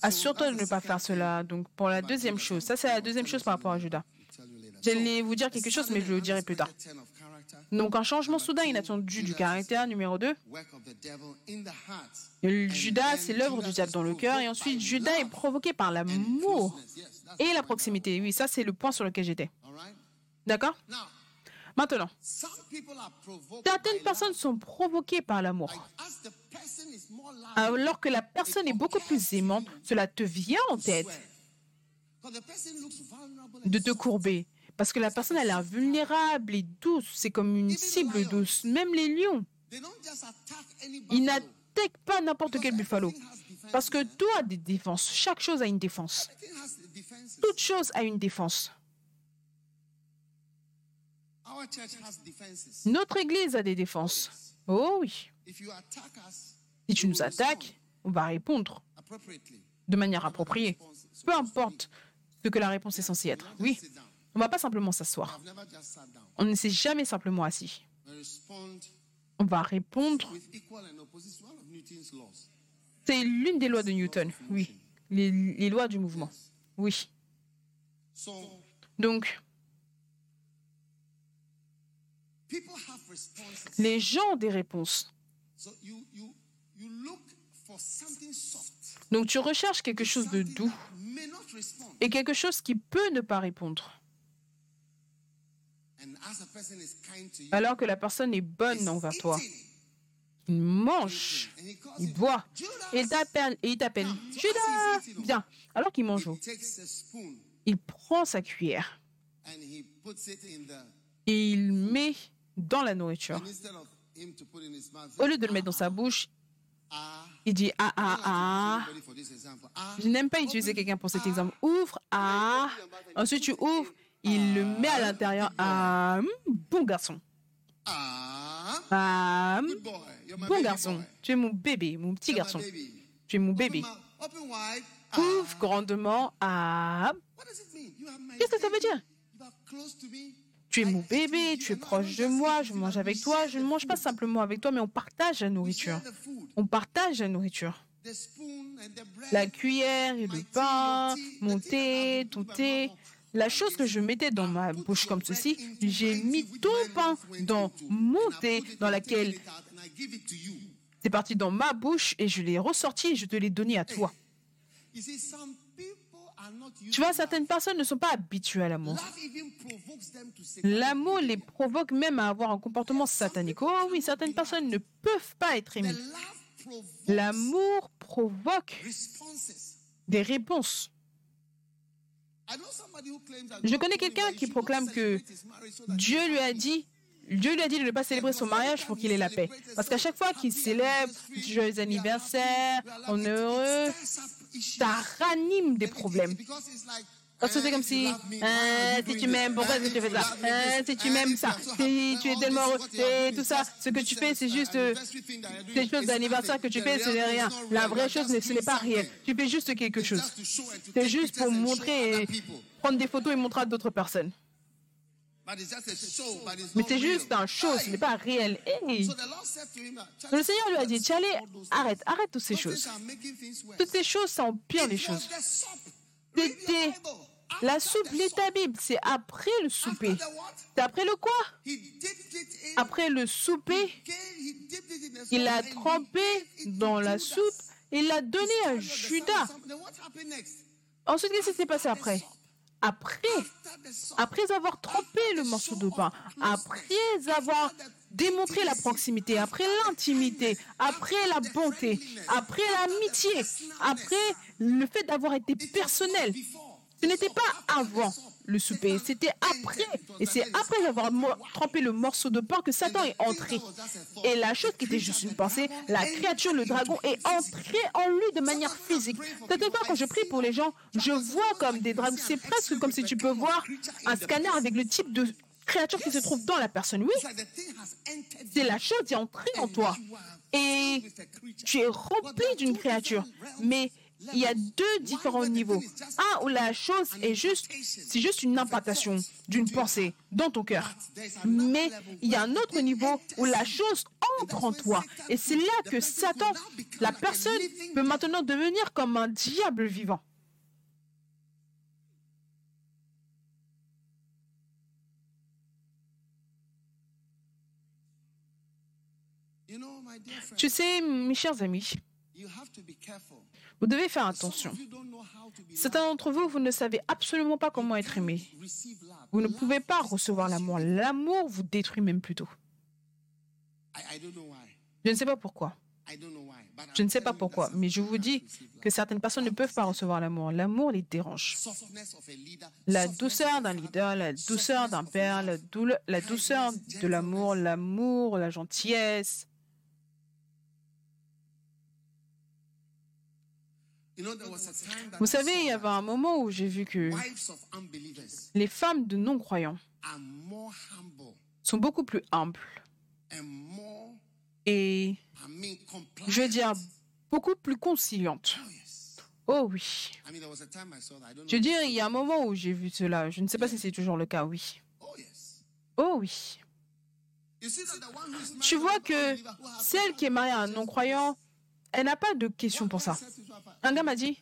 assure-toi de ne pas faire cela. Donc, pour la deuxième chose, ça c'est la deuxième chose par rapport à Judas. J'allais vous dire quelque chose, mais je le dirai plus tard. Donc, un changement soudain inattendu du caractère, numéro 2. work of the devil in the heart. Judas, c'est l'œuvre du diable dans le cœur. Et ensuite, Judas est provoqué par l'amour et la proximité. Oui, ça c'est le point sur lequel j'étais. D'accord? Maintenant, certaines personnes sont provoquées par l'amour. Alors que la personne est beaucoup plus aimante, cela te vient en tête de te courber. Parce que la personne, elle est vulnérable et douce. C'est comme une cible douce. Même les lions, ils n'attaquent pas n'importe quel buffalo. Parce que tout a des défenses. Chaque chose a une défense. Toute chose a une défense. Notre Église a des défenses. Oh oui. Si tu nous attaques, on va répondre de manière appropriée. Peu importe ce que la réponse est censée être. Oui, on ne va pas simplement s'asseoir. On ne s'est jamais simplement assis. On va répondre. C'est l'une des lois de Newton. Oui. Les, les lois du mouvement. Oui. Donc, people have responses. Les gens ont des réponses. Donc, tu recherches quelque chose de doux et quelque chose qui peut ne pas répondre. Alors que la personne est bonne envers toi. Il mange, il it boit. Et il t'appelle, et il t'appelle Judas, viens. Alors qu'il mange, il prend sa cuillère et il met dans la nourriture. Au lieu de le mettre dans sa bouche, il dit ah ah ah. Je n'aime pas utiliser quelqu'un pour cet exemple. Ouvre ah. Ensuite tu ouvres, il le met à l'intérieur. Ah, bon garçon. Ah, bon garçon. Tu es mon bébé, mon petit garçon. Tu es mon bébé. Ouvre grandement. Ah, Qu'est-ce que ça veut dire? Tu es mon bébé, tu es proche de moi, je mange avec toi. Je ne mange pas simplement avec toi, mais on partage la nourriture. On partage la nourriture. La cuillère et le pain, mon thé, ton thé. La chose que je mettais dans ma bouche comme ceci, j'ai mis ton pain dans mon thé dans laquelle c'est parti dans ma bouche et je l'ai ressorti et je te l'ai donné à toi. Tu vois, certaines personnes ne sont pas habituées à l'amour. L'amour les provoque même à avoir un comportement satanique. Oh oui, certaines personnes ne peuvent pas être aimées. L'amour provoque des réponses. Je connais quelqu'un qui proclame que Dieu lui a dit, Dieu lui a dit de ne pas célébrer son mariage pour qu'il ait la paix. Parce qu'à chaque fois qu'il célèbre joyeux anniversaire, on est heureux, ça ranime des problèmes. Parce que c'est comme si, hein, si tu m'aimes, pourquoi est-ce que tu fais ça? Hein, Si tu m'aimes, ça. Si tu es tellement heureux, et tout ça, ce que tu fais, c'est juste euh, des choses d'anniversaire que tu fais, ce n'est rien. La vraie chose, ce n'est pas réel. Tu fais juste quelque chose. C'est juste pour montrer et prendre des photos et montrer à d'autres personnes. Mais c'est juste un show, ce n'est pas réel. Hey. Le Seigneur lui a dit, allez, arrête, arrête toutes ces choses. Toutes ces choses, ça empire les choses. C'était la soupe, ta Bible, c'est après le souper. C'est après le quoi? Après le souper, il l'a trempé dans la soupe et il l'a donné à Judas. Ensuite, qu'est-ce qui s'est passé après? Après, après avoir trempé le morceau de pain, après avoir démontré la proximité, après l'intimité, après la bonté, après l'amitié, après le fait d'avoir été personnel. Ce n'était pas avant le souper, c'était après. Et c'est après avoir trempé le morceau de pain que Satan est entré. Et la chose qui était juste une pensée, la créature, le dragon, est entré en lui de manière physique. Certaines fois, quand je prie pour les gens, je vois comme des dragons. C'est presque comme si tu peux voir un scanner avec le type de créature qui se trouve dans la personne. Oui, c'est la chose qui est entrée en toi. Et tu es rempli d'une créature. Mais il y a deux différents niveaux. Un où la chose est juste, c'est juste une implantation d'une pensée dans ton cœur. Mais il y a un autre niveau où la chose entre en toi. Et c'est là que Satan, la personne, peut maintenant devenir comme un diable vivant. Tu sais, mes chers amis, vous devez faire attention. Certains d'entre vous, vous ne savez absolument pas comment être aimé. Vous ne pouvez pas recevoir l'amour. L'amour vous détruit même plutôt. Je ne sais pas pourquoi. Je ne sais pas pourquoi, mais je vous dis que certaines personnes ne peuvent pas recevoir l'amour. L'amour les dérange. La douceur d'un leader, la douceur d'un père, la, la douceur de l'amour, l'amour, la gentillesse. Vous savez, il y avait un moment où j'ai vu que les femmes de non-croyants sont beaucoup plus humbles et, je veux dire, beaucoup plus conciliantes. Oh oui. Je veux dire, il y a un moment où j'ai vu cela. Je ne sais pas si c'est toujours le cas, oui. Oh oui. Tu vois que celle qui est mariée à un non-croyant, elle n'a pas de question pour ça. Un gars m'a dit,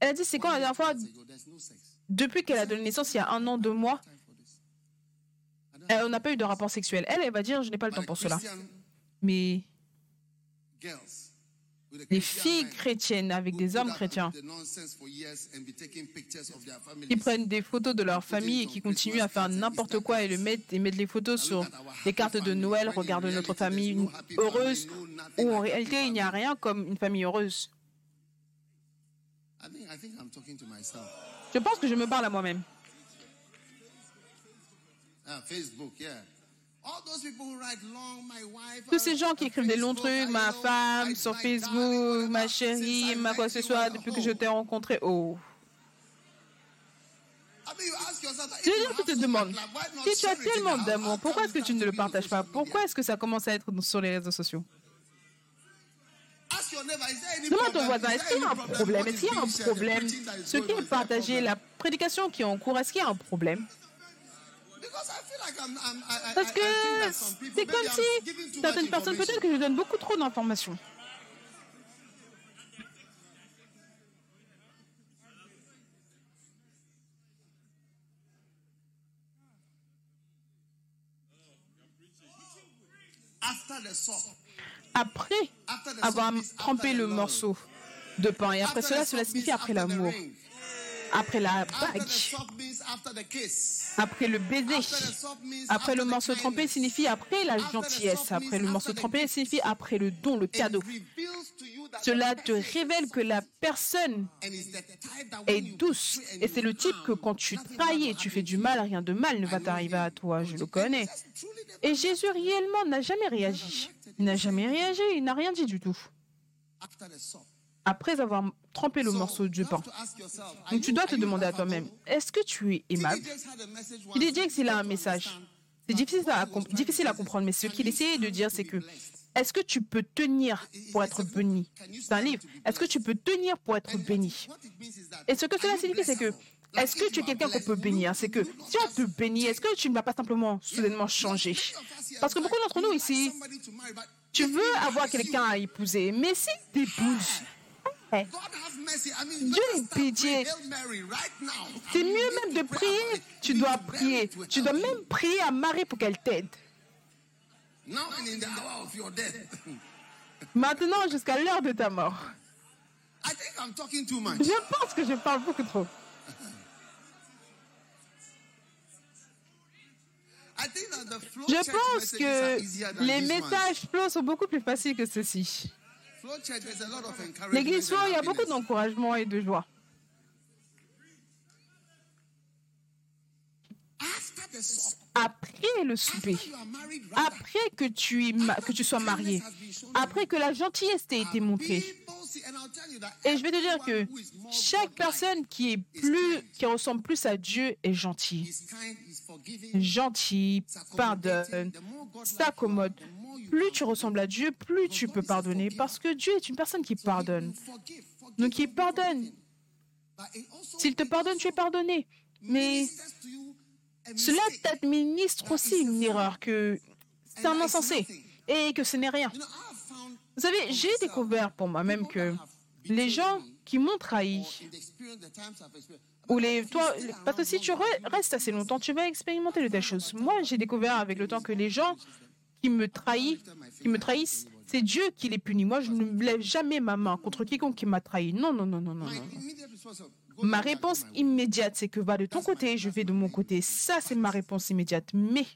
elle a dit, c'est quand la dernière fois, depuis qu'elle a donné naissance, il y a un an, deux mois, on n'a pas eu de rapport sexuel. Elle, elle va dire, je n'ai pas le temps pour cela. Mais les filles chrétiennes avec des hommes chrétiens. qui prennent des photos de leur famille et qui continuent à faire n'importe quoi et le mettent et mettent les photos sur les cartes de Noël, regardent notre famille heureuse, où en réalité il n'y a rien comme une famille heureuse. Je pense que je me parle à moi-même. Tous ces gens qui écrivent des longs trucs, ma femme, sur Facebook, ma chérie, ma quoi que ce soit, depuis que je t'ai rencontré. Oh. Je veux dire, tu te demandes, si tu as tellement d'amour, pourquoi est-ce que tu ne le partages pas? Pourquoi est-ce que ça commence à être sur les réseaux sociaux? Demande ton voisin, est-ce qu'il y a un problème? Est-ce qu'il y a un problème? Ce qui est partagé, la prédication qui est en cours, est-ce qu'il y a un problème? Parce que c'est comme si certaines personnes, peut-être que je donne beaucoup trop d'informations. Après avoir trempé le morceau de pain, et après cela, cela signifie après l'amour, après la bague, après le baiser, après le morceau trempé signifie après la gentillesse, après le morceau trempé signifie après le don, le cadeau. Cela te révèle que la personne est douce. Et c'est le type que quand tu trahis et tu fais du mal, rien de mal ne va t'arriver à toi. Je le connais. Et Jésus réellement n'a jamais réagi. Il n'a jamais réagi. Il n'a rien dit du tout. Après avoir trempé le morceau de pain. Donc tu dois te demander à toi-même, est-ce que tu es aimable? Il dit qu'il a un message. C'est difficile à, difficile à comprendre, mais ce qu'il essayait de dire, c'est que est-ce que tu peux tenir pour être béni? C'est un livre. Est-ce que tu peux tenir pour être béni? Et ce que cela signifie, c'est que est-ce que tu es quelqu'un qu'on peut bénir? C'est que si on te bénit, est-ce que tu ne vas pas simplement soudainement changer? Parce que beaucoup d'entre nous ici, tu veux avoir quelqu'un à épouser, mais si tu épouses, Dieu est pitié. C'est mieux même de prier. Tu dois prier. Tu dois même prier à Marie pour qu'elle t'aide. [LAUGHS] Maintenant, jusqu'à l'heure de ta mort. Je pense que je parle beaucoup trop. Je pense que les messages flow sont beaucoup plus faciles que ceci. L'église flow, il y a beaucoup d'encouragement et de joie. après le souper, après que tu, que tu sois marié, après que la gentillesse t'ait été montrée. Et je vais te dire que chaque personne qui est plus, qui ressemble plus à Dieu est gentil. Gentil, pardonne, s'accommode. Plus tu ressembles à Dieu, plus tu peux pardonner parce que Dieu est une personne qui pardonne. Donc il pardonne. S'il te pardonne, tu es pardonné. Mais cela t'administre aussi une erreur, que c'est un insensé et que ce n'est rien. Vous savez, j'ai découvert pour moi-même que les gens qui m'ont trahi, ou les, toi, parce que si tu restes assez longtemps, tu vas expérimenter de telles choses. Moi, j'ai découvert avec le temps que les gens qui me trahissent, qui me trahissent, c'est Dieu qui les punit. Moi, je ne lève jamais ma main contre quiconque qui m'a trahi. Non, non, non, non, non, non. Ma réponse immédiate, c'est que va de ton côté, je vais de mon côté. Ça, c'est ma réponse immédiate. Mais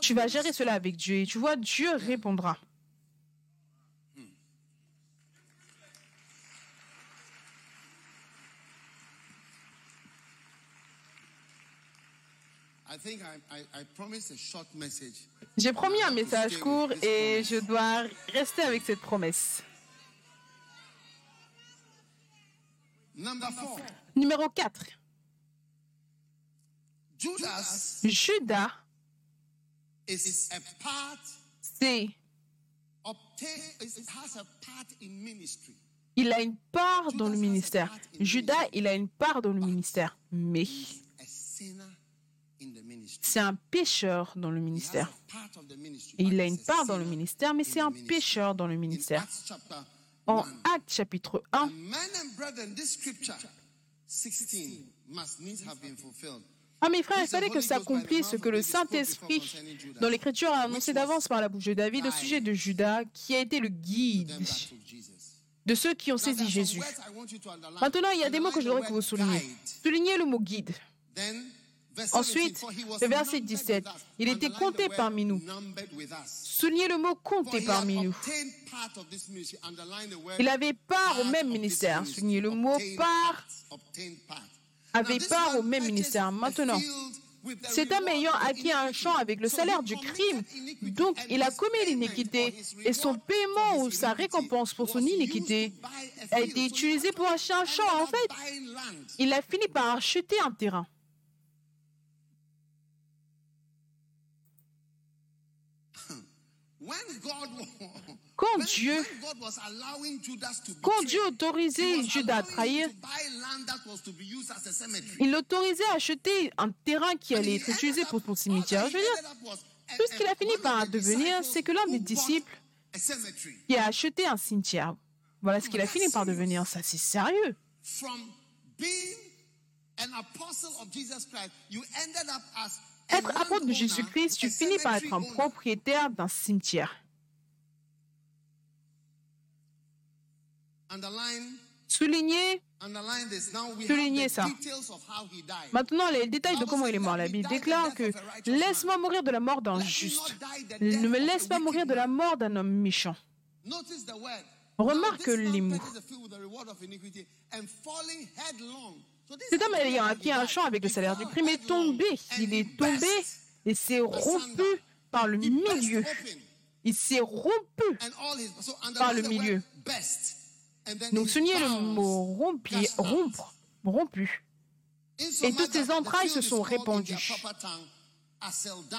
tu vas gérer cela avec Dieu et tu vois, Dieu répondra. J'ai promis un message court et je dois rester avec cette promesse. Numéro 4. Judas, c'est il a une part dans le ministère. Judas, il a une part dans le ministère, mais c'est un pécheur dans le ministère. Il a une part dans le ministère, mais c'est un pécheur dans le ministère. En Actes chapitre 1, ah mes frères, il fallait que s'accomplisse ce que le Saint-Esprit dans l'Écriture a annoncé d'avance par la bouche de David au sujet de Judas, qui a été le guide de ceux qui ont saisi Jésus. Maintenant, il y a des mots que je voudrais que vous souligniez. Soulignez le mot guide. Ensuite, le verset 17, il était compté parmi nous. Soulignez le mot compté parmi nous. Il avait part au même ministère. Soulignez le mot part. Avait part au même ministère. Maintenant, Cet homme ayant acquis un champ avec le salaire du crime, donc il a commis l'iniquité, et son paiement ou sa récompense pour son iniquité a été utilisé pour acheter un champ. En fait, il a fini par acheter un terrain. When God Quand Dieu, quand Dieu autorisait Judas à trahir, il l'autorisait à acheter un terrain qui allait être utilisé pour son cimetière. Je veux dire, tout ce qu'il a fini par devenir, c'est que l'un des disciples qui a acheté un cimetière. Voilà ce qu'il a fini par devenir. Ça, c'est sérieux. from being an apostle of Jesus Christ, you ended up as Être apôtre de Jésus-Christ, tu finis par être un propriétaire d'un cimetière. Have the ça. maintenant les détails de comment il est mort. La Bible déclare que laisse-moi mourir de la mort d'un juste. Ne me laisse pas mourir de la mort d'un homme méchant. Remarque les mots. Cet homme ayant acquis un champ avec le salaire du crime est tombé. Il est tombé et s'est rompu par le milieu. Il s'est rompu. Par le milieu. Donc soulignez le mot rompre, rompu. Et toutes ses entrailles se sont répandues.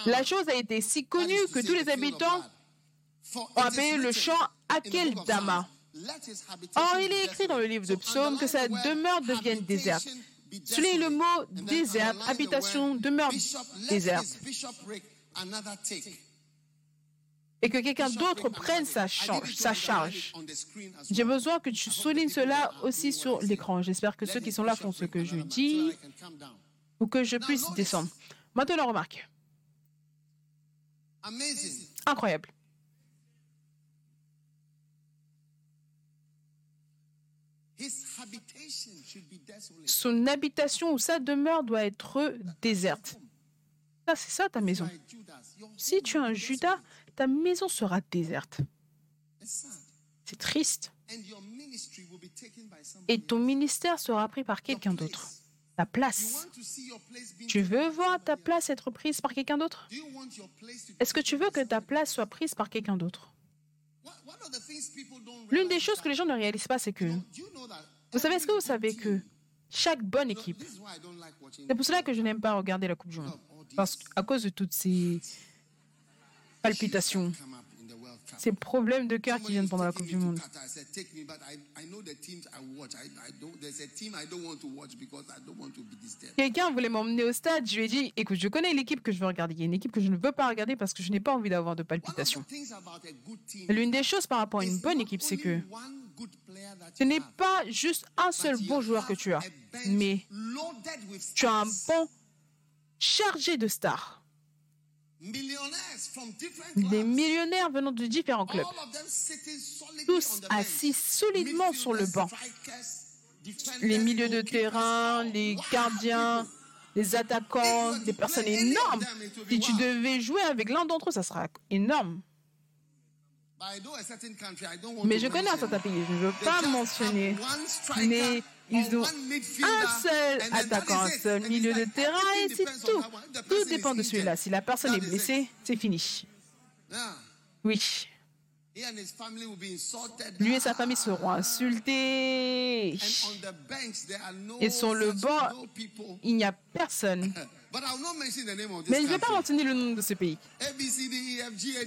La chose a été si connue que tous les habitants ont appelé le champ in Or il est écrit dans le livre de Psaumes que sa demeure devienne déserte. Soulignez le mot the habitation, demeure déserte. Et que quelqu'un d'autre prenne sa, sa charge. J'ai besoin que tu soulignes cela aussi sur l'écran. J'espère que ceux qui sont là font ce que je dis ou que je puisse descendre. Maintenant, remarque. Amazing. Incroyable. His habitation should be desolate. Son habitation ou sa demeure doit être déserte. Ça, c'est ça ta maison. Si tu es un Judas, ta maison sera déserte. C'est triste. Et ton ministère sera pris par quelqu'un d'autre. Ta place. Tu veux voir ta place être prise par quelqu'un d'autre? Est-ce que tu veux que ta place soit prise par quelqu'un d'autre? L'une des choses que les gens ne réalisent pas, c'est que, vous savez, est-ce que vous savez que chaque bonne équipe, c'est pour cela que je n'aime pas regarder la Coupe du Monde, all these parce à cause de toutes ces palpitations, ces problèmes de cœur qui viennent pendant la Coupe du Monde. Quelqu'un voulait m'emmener au stade, je lui ai dit, écoute, je connais l'équipe que je veux regarder, il y a une équipe que je ne veux pas regarder parce que je n'ai pas envie d'avoir de palpitations. L'une des choses par rapport à une bonne équipe, c'est que ce n'est pas juste un seul bon joueur que tu as, mais tu as un banc chargé de stars, des millionnaires venant de différents clubs. Tous assis solidement sur le banc. Les milieux de terrain, les gardiens, les attaquants, des personnes énormes. Si tu devais jouer avec l'un d'entre eux, ça sera énorme. Mais je connais un certain pays, je ne veux pas mentionner. Mais ils ont un seul attaquant, un seul milieu de terrain et c'est tout. Tout dépend de celui-là. Si la personne est blessée, c'est fini. Oui. He and his family will be insulted. Lui et sa famille seront insultés. And on the bench, there are no, Et sur le banc. Il n'y a personne. [COUGHS] But I will not mention the name of this Mais je ne vais pas mentionner le nom de ce pays. A, B, C, D, E, F, G, H,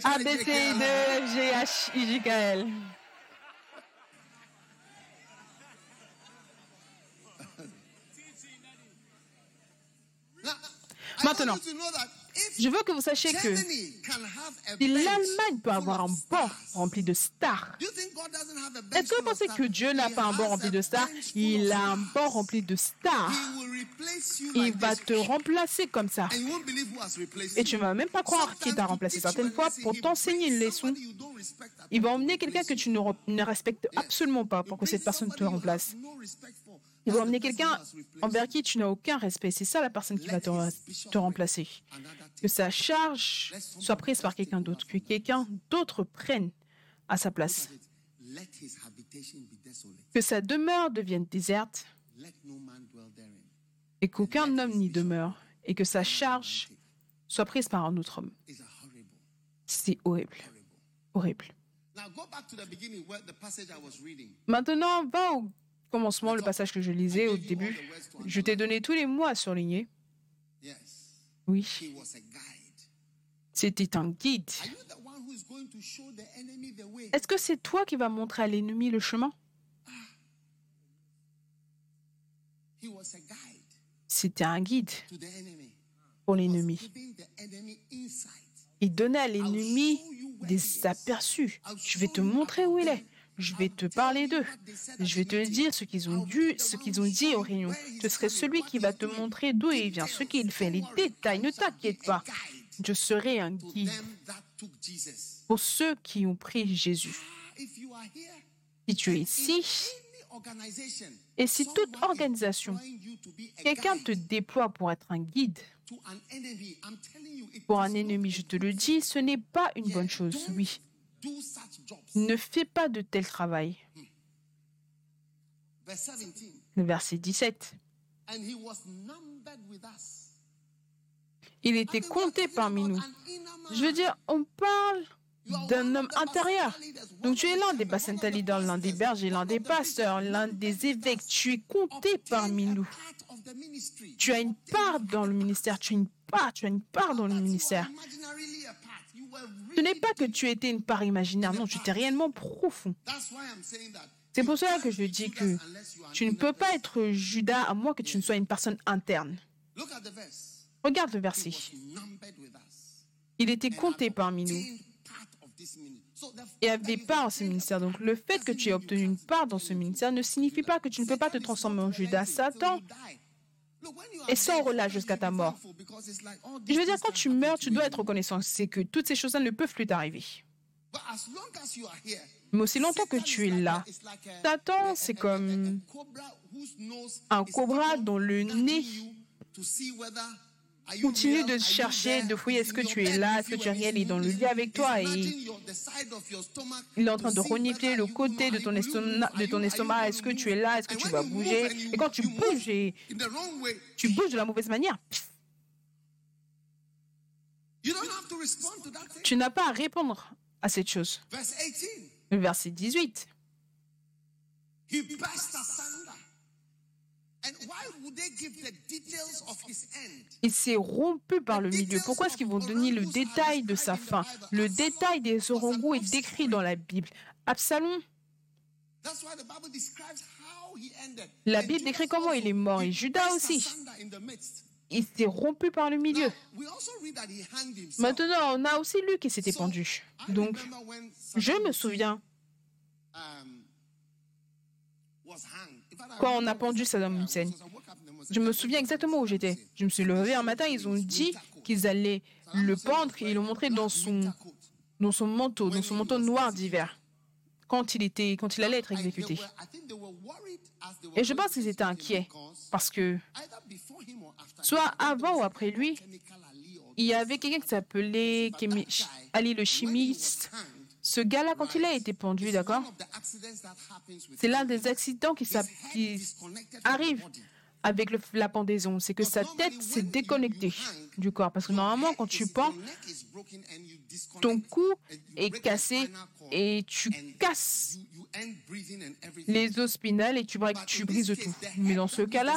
I, J, K, L, Maintenant, Je veux que vous sachiez que si l'Allemagne peut avoir un stars, rempli de stars, est-ce que vous pensez que Dieu n'a pas un has rempli de stars? Il a un banc rempli de stars. Il va te remplacer comme ça. Et tu ne vas même pas croire qui Sometimes t'a remplacé. Certaines fois, pour t'enseigner une leçon, il va emmener quelqu'un que tu ne, re- ne respectes absolument pas pour que cette personne te remplace. No respect for. Il va That's the emmener quelqu'un envers qui tu n'as aucun respect. C'est ça la personne qui va te, te remplacer. Que sa charge soit prise par quelqu'un d'autre. Que quelqu'un d'autre prenne à sa place. Que sa demeure devienne déserte et qu'aucun homme n'y demeure et que sa charge soit prise par un autre homme. C'est horrible, Horrible. Maintenant, va au commencement, le passage que je lisais au début. Je t'ai donné tous les mots à surligner. Oui, c'était un guide. Est-ce que c'est toi qui vas montrer à l'ennemi le chemin? C'était un guide pour l'ennemi. Il donnait à l'ennemi des aperçus. Je vais te montrer où il est. Je vais te parler d'eux. Je vais te dire ce qu'ils ont dit aux réunions. Ce serait celui qui va te montrer d'où il vient, ce qu'il fait, les détails. Ne t'inquiète pas. Je serai un guide pour ceux qui ont pris Jésus. Si tu es ici, et si toute organisation, quelqu'un te déploie pour être un guide pour un ennemi, je te le dis, ce n'est pas une bonne chose. Oui. Ne fais pas de tel travail. Verse 17. Le verset 17. And he was numbered with us. Il était compté parmi nous. Je veux dire, on parle d'un homme intérieur. Donc tu es l'un des bassenta leaders, l'un des bergers, l'un des pasteurs, l'un des évêques. Tu es compté parmi nous. Tu as une part dans le ministère. Tu as une part, tu as une part dans le ministère. Ce n'est pas que tu étais une part imaginaire, non, tu étais réellement profond. C'est pour cela que je dis que tu ne peux pas être Judas à moins que tu ne sois une personne interne. Regarde le verset. Il était compté parmi nous et avait part en ce ministère. Donc le fait que tu aies obtenu une part dans ce ministère ne signifie pas que tu ne peux pas te transformer en Judas. Satan et sans relâche jusqu'à ta mort. Je veux dire, quand tu meurs, tu dois être reconnaissant. C'est que toutes ces choses-là ne peuvent plus t'arriver. Mais aussi longtemps que tu es là, Satan, c'est comme un cobra dont le nez continue de chercher, de fouiller est-ce que tu es là, est-ce que tu es réel, il est dans le lit avec toi il est en train de renifler le côté de ton estomac, de ton estomac. est-ce que tu es là, est-ce que tu vas bouger? Et quand tu bouges, tu bouges de la mauvaise manière, tu n'as pas à répondre à cette chose. Verset 18. Il s'est rompu par le milieu. Pourquoi est-ce qu'ils vont donner le détail de sa fin? Le détail des orangous est décrit dans la Bible. Absalom, la Bible décrit comment il est mort et Judas aussi. Il s'est rompu par le milieu. Maintenant, on a aussi lu qu'il s'était pendu. Donc, je me souviens quand on a pendu Saddam Hussein. Je me souviens exactement où j'étais. Je me suis levé un matin, ils ont dit qu'ils allaient le pendre et ils l'ont montré dans son, manteau, dans son manteau noir d'hiver, quand il, était, quand il allait être exécuté. Et je pense qu'ils étaient inquiets parce que soit avant ou après lui, il y avait quelqu'un qui s'appelait Ali le chimiste. Ce gars-là, quand il a été pendu, d'accord, c'est l'un des accidents qui, qui arrive avec le- la pendaison. C'est que sa tête s'est déconnectée du corps. Parce que normalement, quand tu pends, ton cou est cassé et tu casses les os spinales et tu, tu brises tout. Mais dans ce cas-là,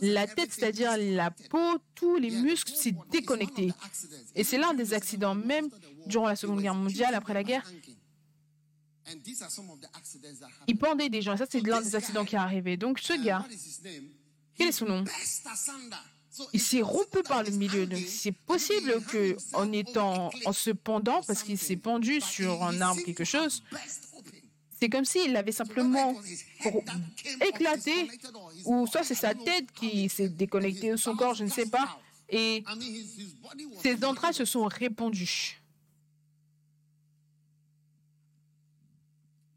la tête, c'est-à-dire la peau, tous les muscles, s'est déconnecté. Et c'est l'un des accidents, même durant la Seconde Guerre mondiale, après la guerre, il pendait des gens. Et ça, c'est l'un des accidents qui est arrivé. Donc, ce gars, quel est son nom? il s'est rompu par le milieu. Donc, c'est possible que, en étant, en se pendant, parce qu'il s'est pendu sur un arbre, quelque chose, c'est comme s'il avait simplement éclaté, ou soit c'est sa tête qui s'est déconnectée de son corps, je ne sais pas, et ses entrailles se sont répandues.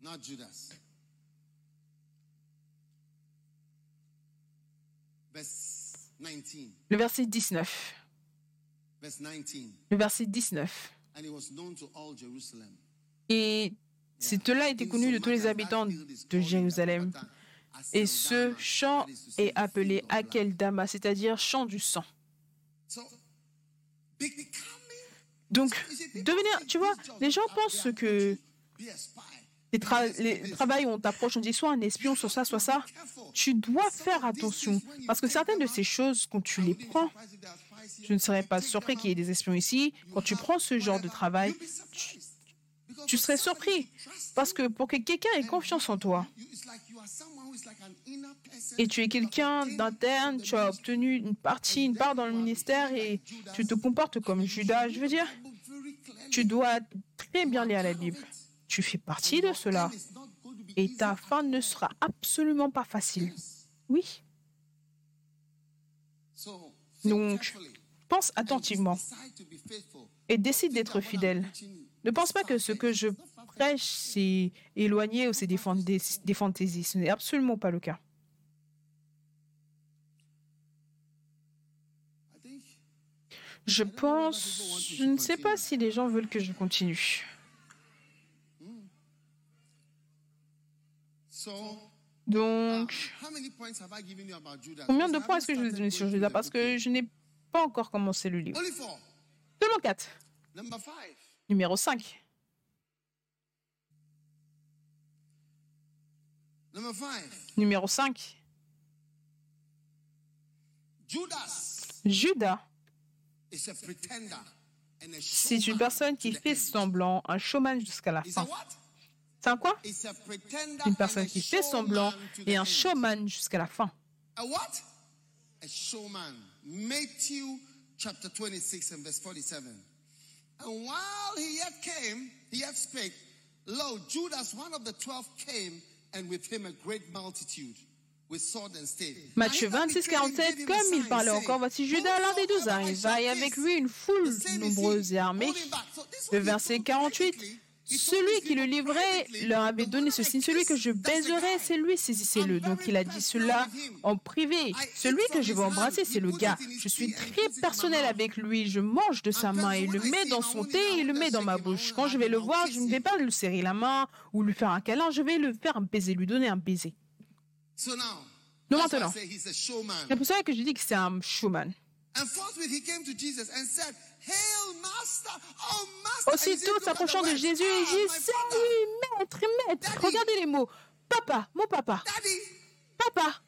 Not Judas. Verse 19. Le verset 19. Verse 19. Le verset 19. And it was known to all Jerusalem. Et cela était connu de tous les habitants de Jérusalem. Et ce chant est appelé Akeldama, c'est-à-dire chant du sang. Donc, devenir, tu vois, les gens pensent que les, tra- les travails, on t'approche, on dit soit un espion, soit ça, soit ça. Tu dois faire attention parce que certaines de ces choses, quand tu les prends, je ne serais pas surpris qu'il y ait des espions ici. Quand tu prends ce genre de travail, tu serais surpris parce que pour que quelqu'un ait confiance en toi et tu es quelqu'un d'interne, tu as obtenu une partie, une part dans le ministère et tu te comportes comme Judas, je veux dire, tu dois très bien lire la Bible. Tu fais partie de cela et ta fin ne sera absolument pas facile. Oui, Donc, pense attentivement et décide d'être fidèle. Ne pense pas que ce que je prêche, c'est éloigné ou c'est des, fantaisies. Ce n'est absolument pas le cas. Je pense, je ne sais pas si les gens veulent que je continue. Donc, combien de points est-ce que je donné started sur Judas? Parce que je n'ai pas encore commencé le livre. Seulement 4. Numéro 5. Number five. Numéro 5. Judas Judas, c'est une personne qui fait semblant, un showman jusqu'à la fin. C'est un quoi? Une personne qui fait semblant et un showman jusqu'à la fin. A showman. Matthew chapter 26 and verse 47. And while he yet came, he yet spake, Lo, Judas, one of the twelve, came, and with him a great multitude. Matthieu And he that 26, became 47, gave him a comme il parlait encore, voici Judas, l'un des douze, arriva et avec lui une foule nombreuse et armée. Le verset told 48, privately, he told celui qui le livrait leur avait donné ce signe, celui que je baiserai, c'est lui, saisissez-le. Donc il a dit cela en privé. Celui que je vais embrasser, c'est le gars. Je suis très personnel avec lui. Je mange de sa main, il le met dans son thé, il le met dans ma bouche. Quand je vais le voir, je ne vais pas lui serrer la main ou lui faire un câlin, je vais le faire un baiser, lui donner un baiser. Donc maintenant. C'est pour ça que je dis que c'est un showman. Oh, Aussitôt "Look at the s'approchant de. Jésus, Ah, il dit father, Salut, maître, maître. Regardez les mots. Papa, mon papa, papa.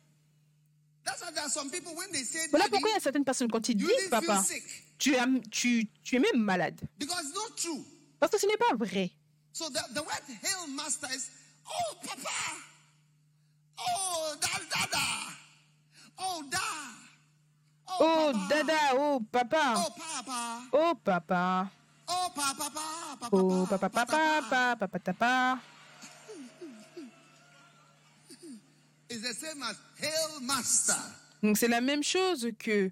Voilà pourquoi il y a certaines personnes, quand ils disent papa, tu, as- tu, tu es même malade. Parce que ce n'est pas vrai. Oh, Papa! Oh, da, Dada! Oh, Da! Oh, Papa. dada, oh, papa. Oh, Papa! Oh, papa. Oh, Papa! Papa! Oh, papa, papa, papa, papa, papa. Donc c'est la même chose que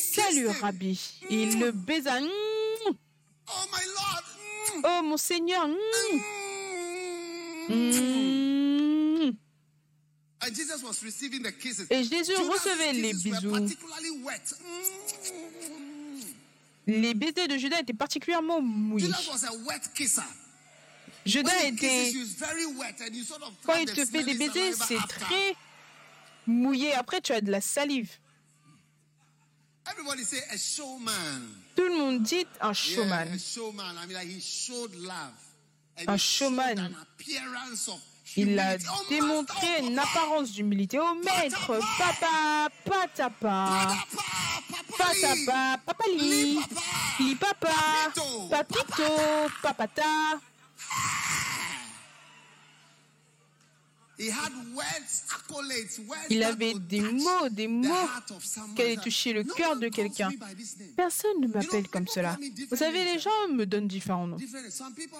Salut. Rabbi. Et il le baisa. Mm. Oh! Mm. Oh, mon Seigneur. Mm. Et Jésus recevait les bisous. Mm. Les baisers de Judas étaient particulièrement mouillés. Judas était, quand il te fait des baisers, c'est très mouillé. Après, tu as de la salive. Tout le monde dit un showman. Un showman. Il a démontré une apparence d'humilité. Oh maître, papa, patapa, patapa, papali, li. papa, papito, papata. Il avait des mots, des mots qui allaient toucher le cœur de quelqu'un. Personne ne m'appelle comme cela. Vous savez, les gens me donnent différents noms.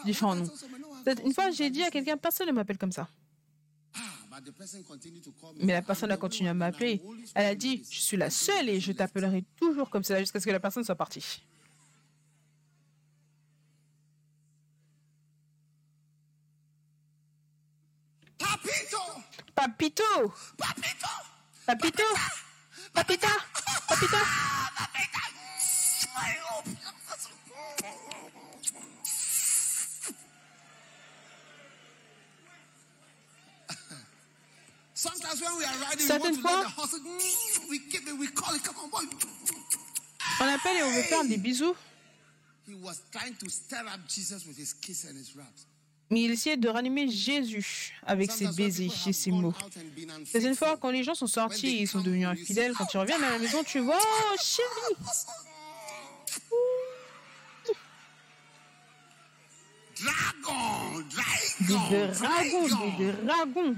Différents noms. person said, "No one Peut-être calls Une fois, j'ai dit à quelqu'un, personne ne m'appelle comme ça. Ah. Mais la personne a continué à m'appeler. Elle a dit, je suis la seule et je t'appellerai toujours comme cela jusqu'à ce que la personne soit partie. Papito! Papito, Papito! papito, papita, papita. Sometimes when we are riding, we Certaines want to let fois-. We give it, we call it. Come on, boy. On appelle et on veut faire des bisous. He was trying to stir up Jesus with his kiss and his raps. Mais il essayait de ranimer Jésus avec ses baisers et ses mots. C'est une fois quand les gens sont sortis et ils sont devenus infidèles, quand ils reviennent à la maison, tu vois, oh chérie, Dragon, des dragon, dragons, dragon. des dragons.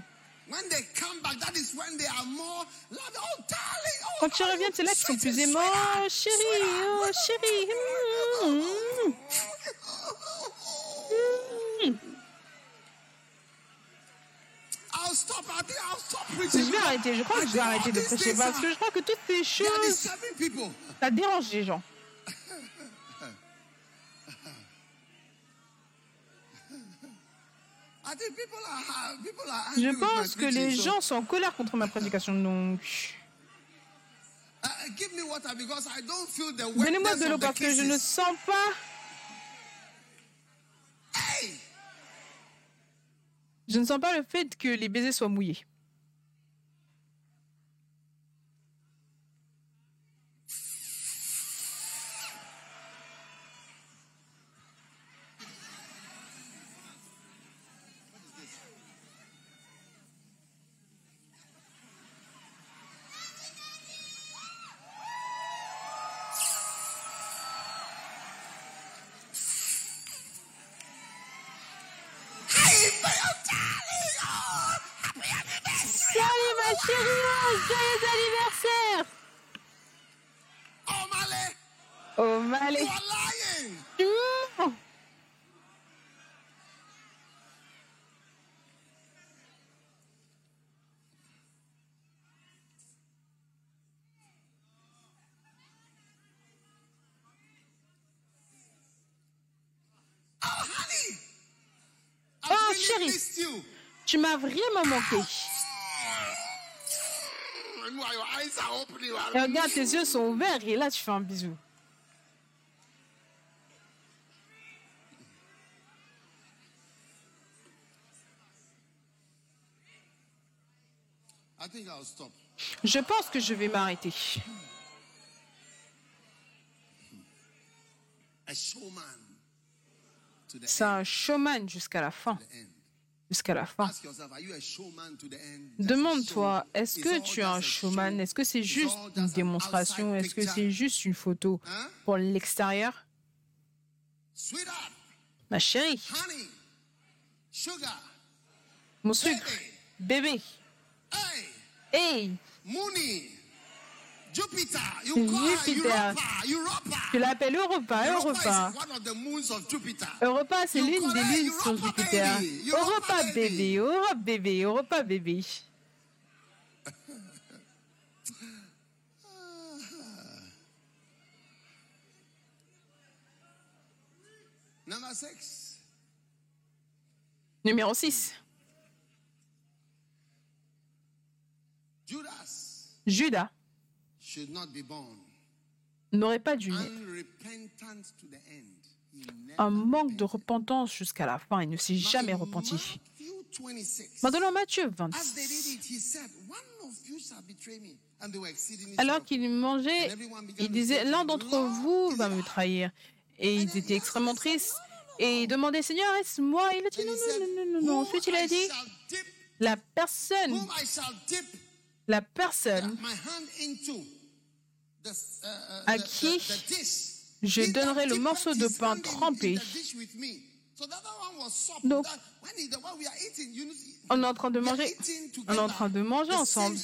When they come back, that is when they are more loud. Oh. Oh, Quand oh, reviennent, c'est là qu'ils sont plus aimants. Oh chérie, oh chérie. mm, mm. I'll stop. I think I'll stop Je vais arrêter, je crois que je vais arrêter de prêcher parce que je crois que toutes ces choses, ça dérange les gens. I think people are people are angry Je pense que les gens sont en colère contre ma prédication, donc. Uh, the donnez-moi de l'eau parce que je ne sens pas, Hey, je ne sens pas le fait que les baisers soient mouillés. Chérie. Tu m'as vraiment manqué. Et regarde, tes yeux sont ouverts et là tu fais un bisou. I think I'll stop. Je pense que je vais m'arrêter. C'est un showman jusqu'à la fin. Jusqu'à la fin. Demande-toi, est-ce que tu es un showman? show? Est-ce que c'est juste une démonstration? Est-ce que c'est juste une photo Hein? pour l'extérieur? Ma chérie, mon sucre, bébé, hey, hey, Mooney, Jupiter. You call her Jupiter. Europa, Europa. tu l'appelles Europa, Europa Europa. is one of the moons of Jupiter. Europa, c'est l'une des lunes sur Jupiter. baby, Europa baby. bébé, Europa bébé, [LAUGHS] Europa six. Numéro 6. Judas Judas should not be born. N'aurait pas dû naître. Un manque de repentance jusqu'à la fin. Il ne s'est jamais repenti. Matthew 26, Maintenant, Matthieu As they did 26. it, he said, One of you shall betray me. And they were exceedingly Alors qu'il mangeait, il disait L'un d'entre vous va me trahir. Et ils étaient extrêmement tristes. Et ils demandaient Seigneur, est-ce moi? Il a dit Non, non, non, non, Ensuite, il a dit La personne, la personne À qui je donnerai le morceau de pain trempé. Donc, on est en train de manger. On est en train de manger ensemble.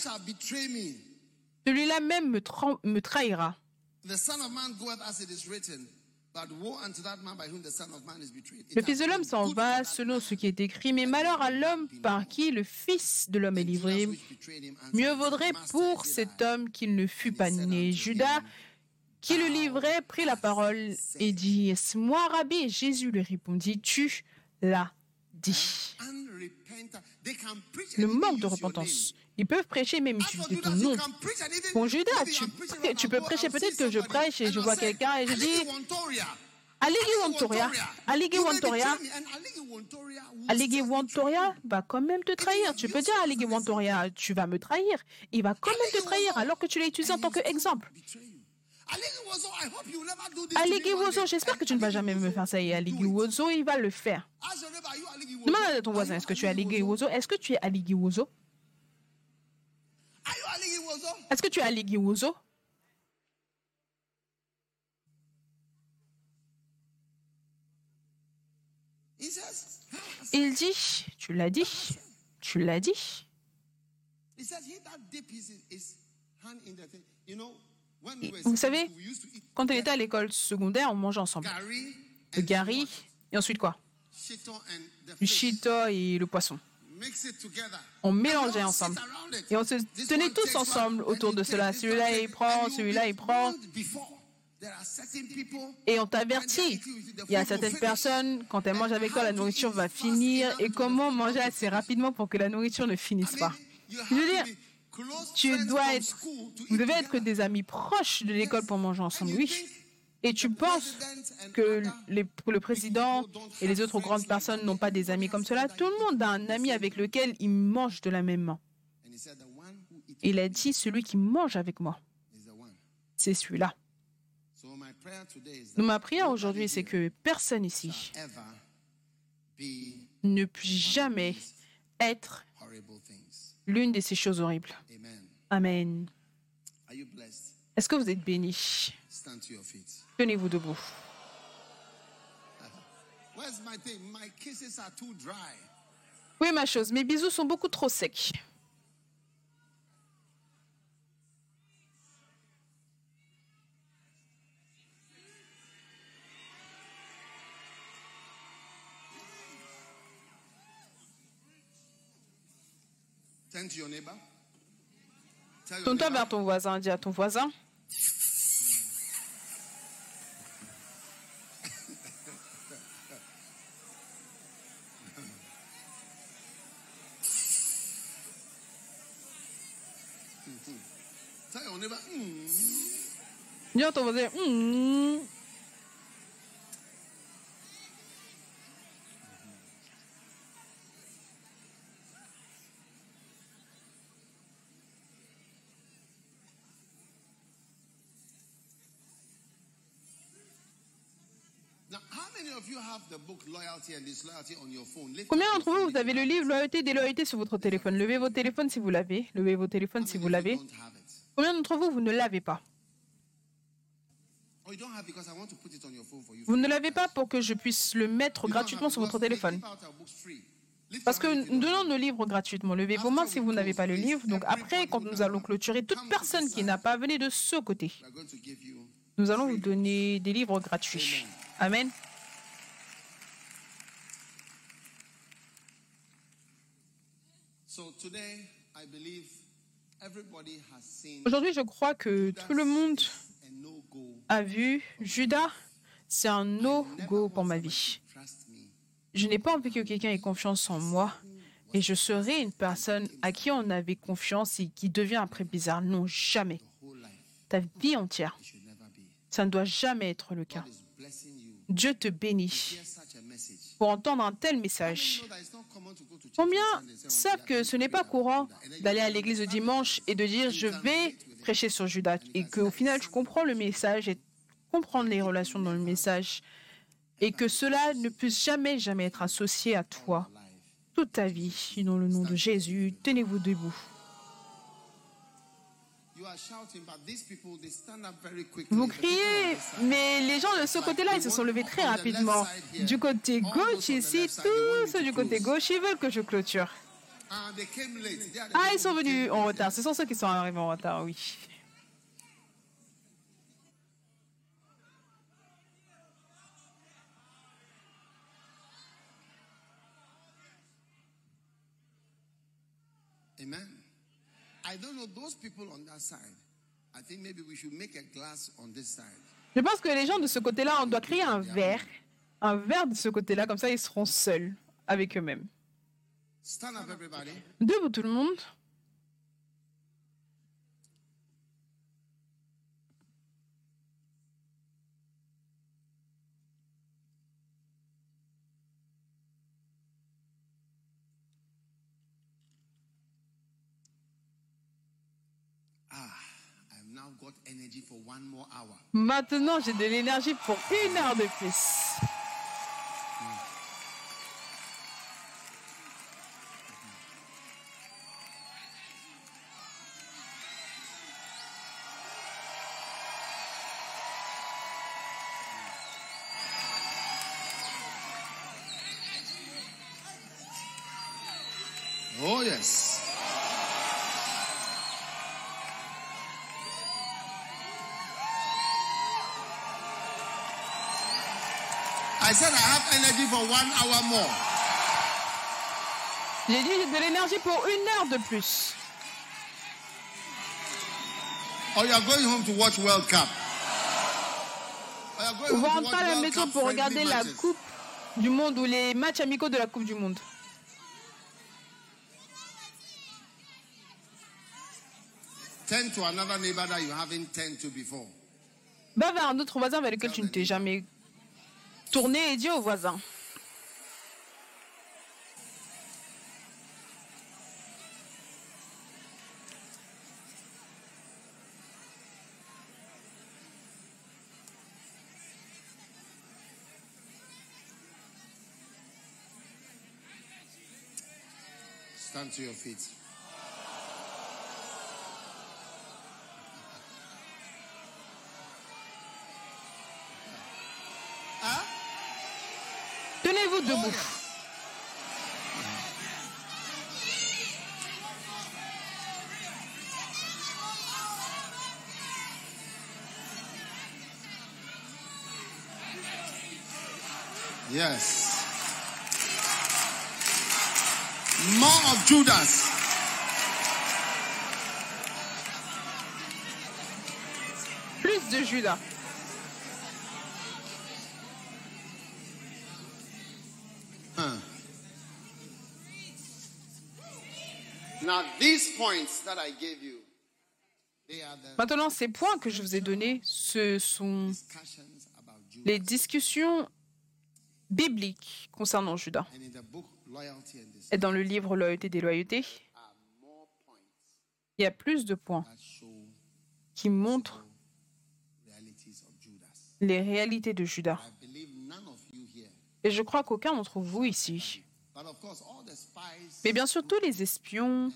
Celui-là même me, tra- me trahira. Le Fils de l'homme s'en va selon ce qui est écrit, mais malheur à l'homme par qui le Fils de l'homme est livré. Mieux vaudrait pour cet homme qu'il ne fût pas né. Judas, qui le livrait, prit la parole et dit Est-ce moi, Rabbi Jésus lui répondit Tu l'as dit. Le manque de repentance. Ils peuvent prêcher, preach and even- Bon, Judas, tu, peux prêcher, peut-être que je prêche et je vois quelqu'un et je dis Wontoria. Aligi Wantoria, Aligi Wantoria, Aligi Wantoria va quand même te trahir. Tu peux dire Aligi Wantoria, tu vas me trahir. Il va quand même te trahir alors que tu l'as utilisé en tant qu'exemple. Aligi Wozo, j'espère que tu ne vas jamais me faire ça. Et Aligi Wozo, il va le faire. Wozo? Demande à ton voisin, est-ce que tu es Aligi? Wozo. Est-ce que tu es Aligi Wozo Are you Aligi Wozo? Est-ce que tu es He says, Il dit, tu l'as dit, tu l'as dit. Vous savez, Quand elle était à l'école secondaire, on mangeait ensemble. Le and gari, et ensuite quoi? Le chito et le poisson. On mélangeait ensemble. Et on se tenait tous ensemble autour de cela. Celui-là, il prend, celui-là, il prend. Et on t'avertit. Il y a certaines personnes, quand elles mangent avec toi, la nourriture va finir. Et comment manger assez rapidement pour que la nourriture ne finisse pas Je veux dire, tu dois être, vous devez être des amis proches de l'école pour manger ensemble, oui. Et tu penses que le président et les autres grandes personnes n'ont pas des amis comme cela? Tout le monde a un ami avec lequel il mange de la même main. Il a dit, celui qui mange avec moi, c'est celui-là. Donc ma prière aujourd'hui, c'est que personne ici ne puisse jamais être l'une de ces choses horribles. Amen. Est-ce que vous êtes bénis? Tenez-vous debout. Where's my thing? My kisses are too dry. Oui, ma chose, mes bisous sont beaucoup trop secs. Tourne-toi vers ton voisin, dis à ton voisin. Combien d'entre your vous, avez le livre Loyauté, déloyauté sur votre téléphone? Levez vos téléphones si vous l'avez. Levez vos téléphones si vous l'avez. Combien d'entre vous, vous ne l'avez pas? Vous ne l'avez pas pour que je puisse le mettre gratuitement sur votre téléphone. Parce que nous donnons nos livres gratuitement. Levez vos mains si vous n'avez pas le livre. Donc après, quand nous allons clôturer, toute personne qui n'a pas venez de ce côté. Nous allons vous donner des livres gratuits. Amen. So today, I believe everybody has seen Aujourd'hui, je crois que tout le monde a vu Judas, c'est un no-go pour ma vie. Je n'ai pas envie que quelqu'un ait confiance en moi et je serai une personne à qui on avait confiance et qui devient après bizarre. Non, jamais. Ta vie entière, ça ne doit jamais être le cas. Dieu te bénit pour entendre un tel message. Combien savent "Oh, que ce n'est pas courant d'aller à l'église le dimanche et de dire je vais prêcher sur Judas. Et qu'au final tu comprends le message et comprendre les relations dans le message. Et que cela ne puisse jamais jamais être associé à toi. Toute ta vie dans le nom de Jésus tenez-vous debout. Vous criez mais les gens de ce côté-là ils se sont levés très rapidement. Du côté gauche ici tous ceux du côté gauche ils veulent que je clôture Ah, ils sont venus en retard ce sont ceux qui sont arrivés en retard oui Amen. I don't know those people on that side. I think maybe we should make a glass on this side. Je pense que les gens de ce côté-là, on doit créer un verre, un verre de ce côté-là, comme ça ils seront seuls avec eux-mêmes. Stand up, everybody. Debout tout le monde. Ah, I'm now got energy for one more hour. Maintenant, j'ai de l'énergie pour une heure de plus. Oh, yes. I said I have energy for one hour more. J'ai dit j'ai de l'énergie pour une heure de plus. Or you are going home to watch World Cup. Or you are going On va home to rentrer à watch la World maison Cup pour friendly regarder la matches. Coupe du Monde ou les matchs amicaux de la Coupe du Monde. Turn to another neighbor that you haven't turned to before. Va vers un autre voisin vers lequel tu ne t'es jamais tourné et dis au voisin. Stand to your feet. Tenez-vous debout. Yes. More of Judas. Plus de Judas. Maintenant, ces points que je vous ai donnés, ce sont les discussions bibliques concernant Judas. Et dans le livre Loyauté et déloyauté, il y a plus de points qui montrent les réalités de Judas. Et je crois qu'aucun d'entre vous ici, but of course, all the spies mais bien sûr tous les espions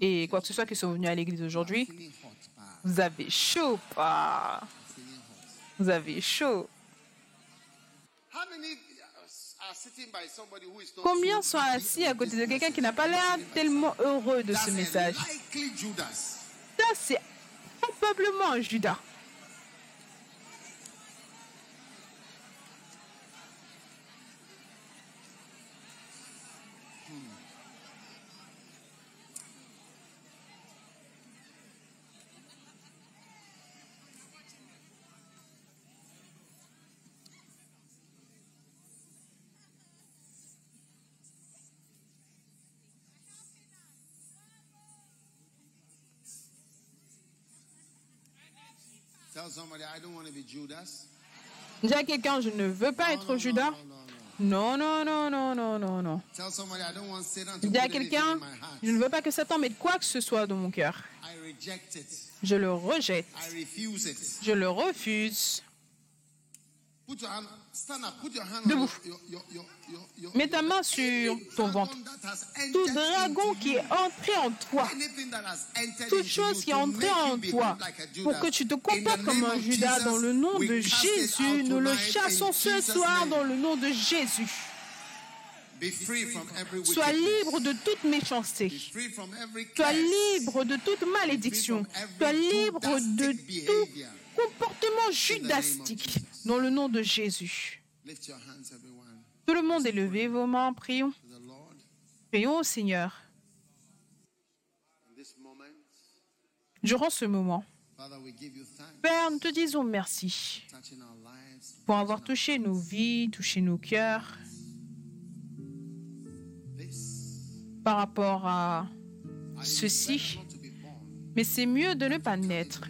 et quoi que ce soit qui sont venus à l'église aujourd'hui, bah, vous avez chaud, pas hot. Vous avez chaud. Combien so sont assis à côté de quelqu'un qui n'a pas l'air tellement heureux de ce message? Ça, c'est probablement Judas. Dis à quelqu'un, je ne veux pas être Judas. no, no, no. Non, non, non, non, non, non, non. Tell somebody, I don't want Satan to Dis à quelqu'un, je ne veux pas que Satan mette quoi que ce soit dans mon cœur. Je le rejette. Je le refuse. Put your hand, stand up, put your hand Debout. Mets ta main sur ton ventre. Tout dragon qui est entré en toi, toute chose qui est entrée en toi, pour que tu te comportes comme un Judas, dans le nom de Jésus, nous le chassons ce soir dans le nom de Jésus. Sois libre de toute méchanceté. Sois libre de toute malédiction. Sois libre de tout comportement judastique dans le nom de Jésus. Tout le monde est levé, vos mains, prions. Prions au Seigneur. Durant ce moment, Père, nous te disons merci pour avoir touché nos vies, touché nos cœurs par rapport à ceci. Mais c'est mieux de ne pas naître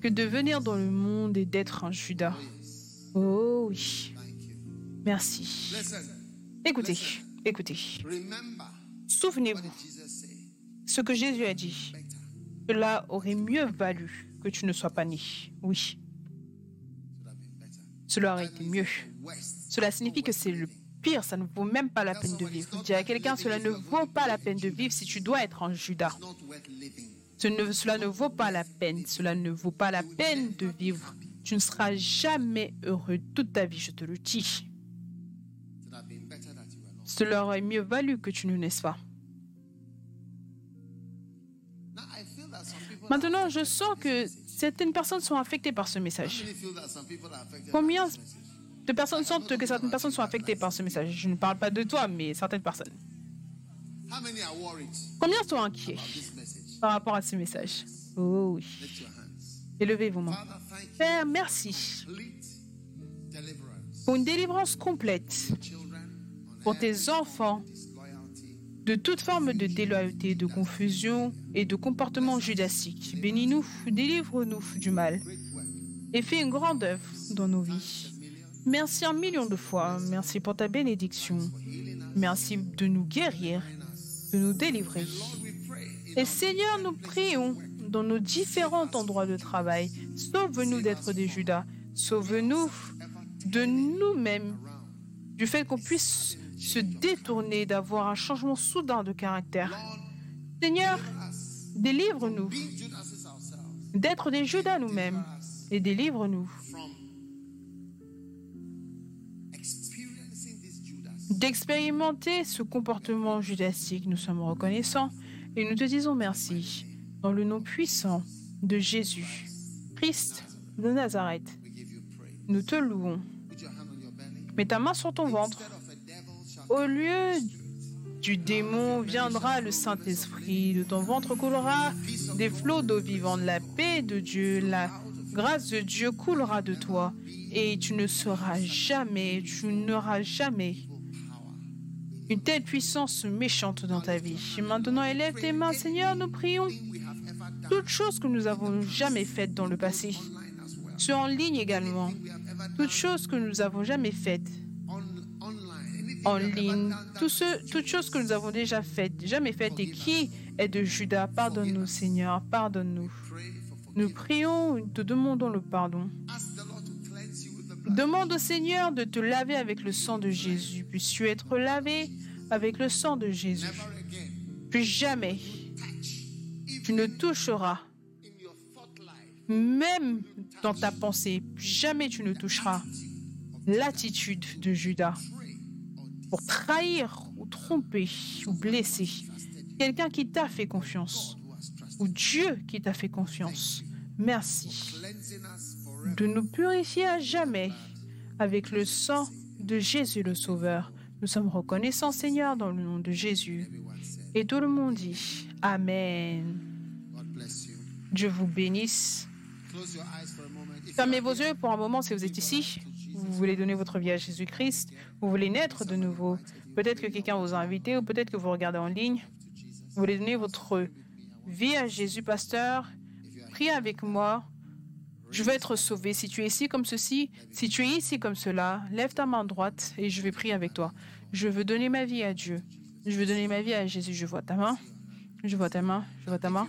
que de venir dans le monde et d'être un Judas. Oh oui, merci. Écoutez, écoutez. Souvenez-vous ce que Jésus a dit. Cela aurait mieux valu que tu ne sois pas né. Oui, cela aurait été mieux. Cela signifie que c'est le pire, ça ne vaut même pas la peine de vivre. Dis à quelqu'un, cela ne vaut pas la peine de vivre si tu dois être en Judas. Cela ne vaut pas la peine, cela ne vaut pas la peine de vivre. Tu ne seras jamais heureux toute ta vie, je te le dis. Cela aurait mieux valu que tu ne naisses pas. Maintenant, je sens que certaines personnes sont affectées par ce message. Combien de personnes sentent que certaines personnes sont affectées par ce message? Je ne parle pas de toi, mais certaines personnes. Combien sont inquiets? Par rapport à ce message Oh oui. Élevez vos mains. Père, merci pour une délivrance complète pour tes enfants de toute forme de déloyauté, de confusion et de comportement judacique. Bénis-nous, délivre-nous du mal et fais une grande œuvre dans nos vies. Merci un million de fois. Merci pour ta bénédiction. Merci de nous guérir, de nous délivrer. Et Seigneur, nous prions dans nos différents endroits de travail. Sauve-nous d'être des Judas. Sauve-nous de nous-mêmes, du fait qu'on puisse se détourner, d'avoir un changement soudain de caractère. Seigneur, us délivre-nous d'être des Judas nous-mêmes et délivre-nous d'expérimenter ce comportement judacique. Nous sommes reconnaissants et nous te disons merci dans le nom puissant de Jésus, Christ de Nazareth. Nous te louons. Mets ta main sur ton ventre. Au lieu du démon viendra le Saint-Esprit. De ton ventre coulera des flots d'eau vivante. La paix de Dieu, la grâce de Dieu coulera de toi. Et tu ne seras jamais, tu n'auras jamais une telle puissance méchante dans ta vie. Maintenant, élève tes mains, Seigneur, nous prions. Toutes choses que nous n'avons jamais faites dans le passé, sur en ligne également. Toutes choses que nous n'avons jamais faites en ligne, tout ce, toutes choses que nous avons déjà faites, jamais faites, et qui est de Judas, pardonne-nous, Seigneur, pardonne-nous. Nous prions, nous te demandons le pardon. Demande au Seigneur de te laver avec le sang de Jésus. Puisses-tu être lavé avec le sang de Jésus. Plus jamais tu ne toucheras, même dans ta pensée, jamais tu ne toucheras l'attitude de Judas pour trahir ou tromper ou blesser quelqu'un qui t'a fait confiance ou Dieu qui t'a fait confiance. Merci. De nous purifier à jamais avec le sang de Jésus le Sauveur. Nous sommes reconnaissants, Seigneur, dans le nom de Jésus. Et tout le monde dit Amen. Dieu vous bénisse. Fermez vos yeux pour un moment si vous êtes ici. Vous voulez donner votre vie à Jésus-Christ. Vous voulez naître de nouveau. Peut-être que quelqu'un vous a invité ou peut-être que vous regardez en ligne. Vous voulez donner votre vie à Jésus, pasteur. Priez avec moi. Je veux être sauvé. Si tu es ici comme ceci, si tu es ici comme cela, lève ta main droite et je vais prier avec toi. Je veux donner ma vie à Dieu. Je veux donner ma vie à Jésus. Je vois ta main. Je vois ta main. Je vois ta main.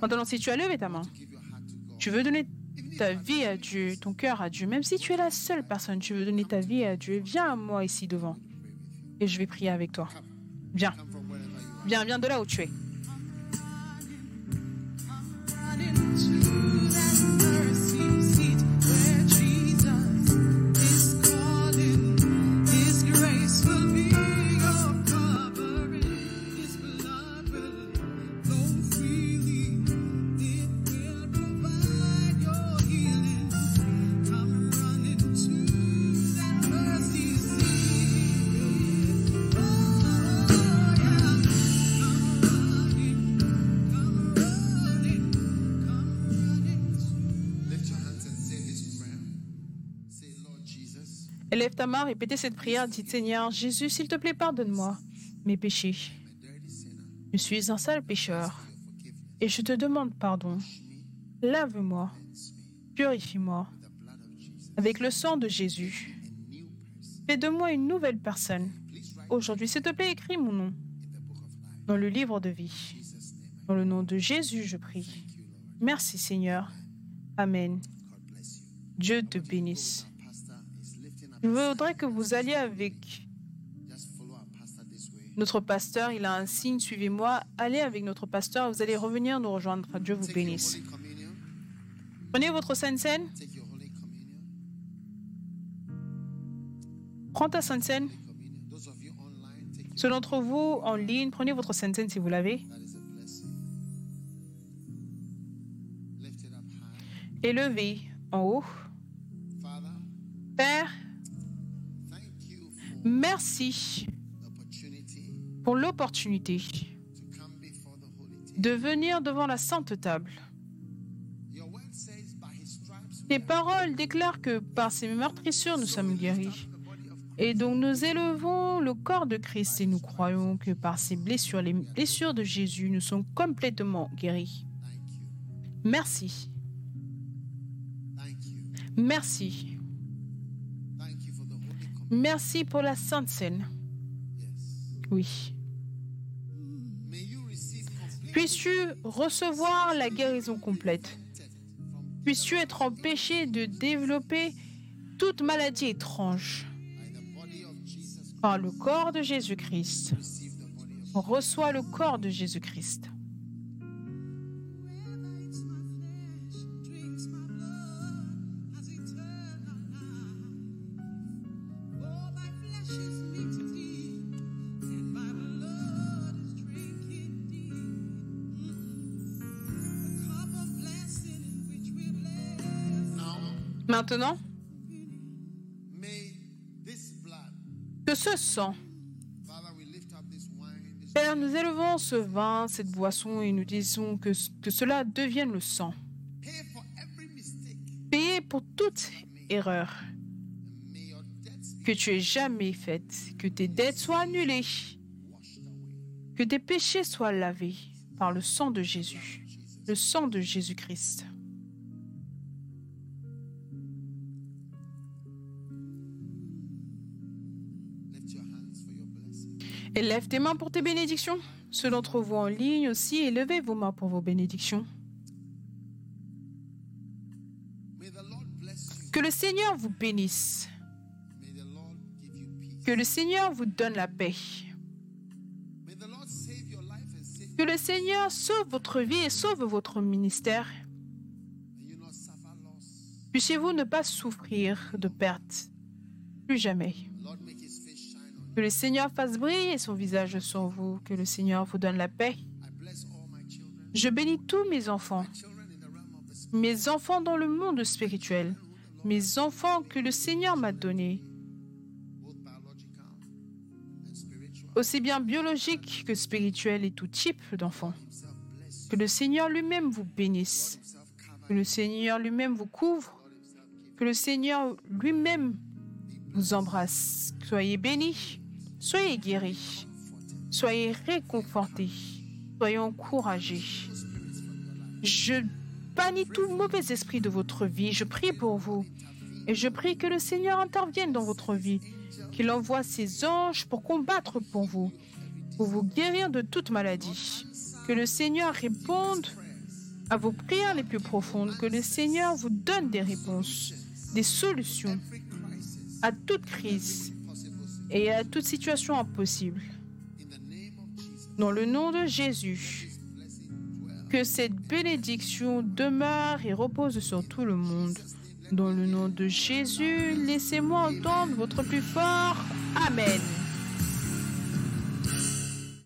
Maintenant, si tu as levé ta main, tu veux donner ta vie à Dieu, ton cœur à Dieu, même si tu es la seule personne, tu veux donner ta vie à Dieu, viens à moi ici devant et je vais prier avec toi. Viens, viens, viens de là où tu es. Élève ta main, répétez cette prière, dites Seigneur, Jésus, s'il te plaît, pardonne-moi mes péchés. Je suis un sale pécheur et je te demande pardon. Lave-moi, purifie-moi avec le sang de Jésus. Fais de moi une nouvelle personne. Aujourd'hui, s'il te plaît, écris mon nom dans le livre de vie. Dans le nom de Jésus, je prie. Merci Seigneur. Amen. Dieu te bénisse. Je voudrais que vous alliez avec notre pasteur. Il a un signe, suivez-moi. Allez avec notre pasteur. Vous allez revenir nous rejoindre. Dieu vous bénisse. Prenez votre Sainte Seine. Prends ta Sainte Seine. Ceux d'entre vous en ligne, prenez votre Sainte Seine si vous l'avez. Élevez en haut. Père, merci pour l'opportunité de venir devant la sainte table. Tes paroles déclarent que par ces meurtrissures, nous sommes guéris. Et donc nous élevons le corps de Christ et nous croyons que par ces blessures, les blessures de Jésus, nous sommes complètement guéris. Merci. Merci. Merci pour la Sainte Seine. Oui. Puisses-tu recevoir la guérison complète? Puisses-tu être empêché de développer toute maladie étrange? Par le corps de Jésus-Christ. Reçois le corps de Jésus-Christ. Maintenant, que ce sang, Père, nous élevons ce vin, cette boisson et nous disons que, cela devienne le sang, pay for every mistake. payé pour toute erreur que tu aies jamais faite, que tes dettes soient annulées, que tes péchés soient lavés par le sang de Jésus, le sang de Jésus-Christ. Blessing. Élève tes mains pour tes bénédictions. Ceux d'entre vous en ligne aussi, élevez vos mains pour vos bénédictions. Que le Seigneur vous bénisse. Que le Seigneur vous donne la paix. Que le Seigneur sauve votre vie et sauve votre ministère. Puissiez-vous ne pas souffrir de perte. Plus jamais. Que le Seigneur fasse briller son visage sur vous. Que le Seigneur vous donne la paix. Je bénis tous mes enfants. Mes enfants dans le monde spirituel. Mes enfants que le Seigneur m'a donnés. Aussi bien biologiques que spirituels et tout type d'enfants. Que le Seigneur lui-même vous bénisse. Que le Seigneur lui-même vous couvre. Que le Seigneur lui-même vous embrasse. Soyez bénis. Soyez guéris. Soyez réconfortés. Soyez encouragés. Je bannis tout mauvais esprit de votre vie. Je prie pour vous. Et je prie que le Seigneur intervienne dans votre vie. Qu'il envoie ses anges pour combattre pour vous. Pour vous guérir de toute maladie. Que le Seigneur réponde à vos prières les plus profondes. Que le Seigneur vous donne des réponses, des solutions à toute crise et à toute situation impossible. Dans le nom de Jésus, que cette bénédiction demeure et repose sur tout le monde. Dans le nom de Jésus, laissez-moi entendre votre plus fort Amen.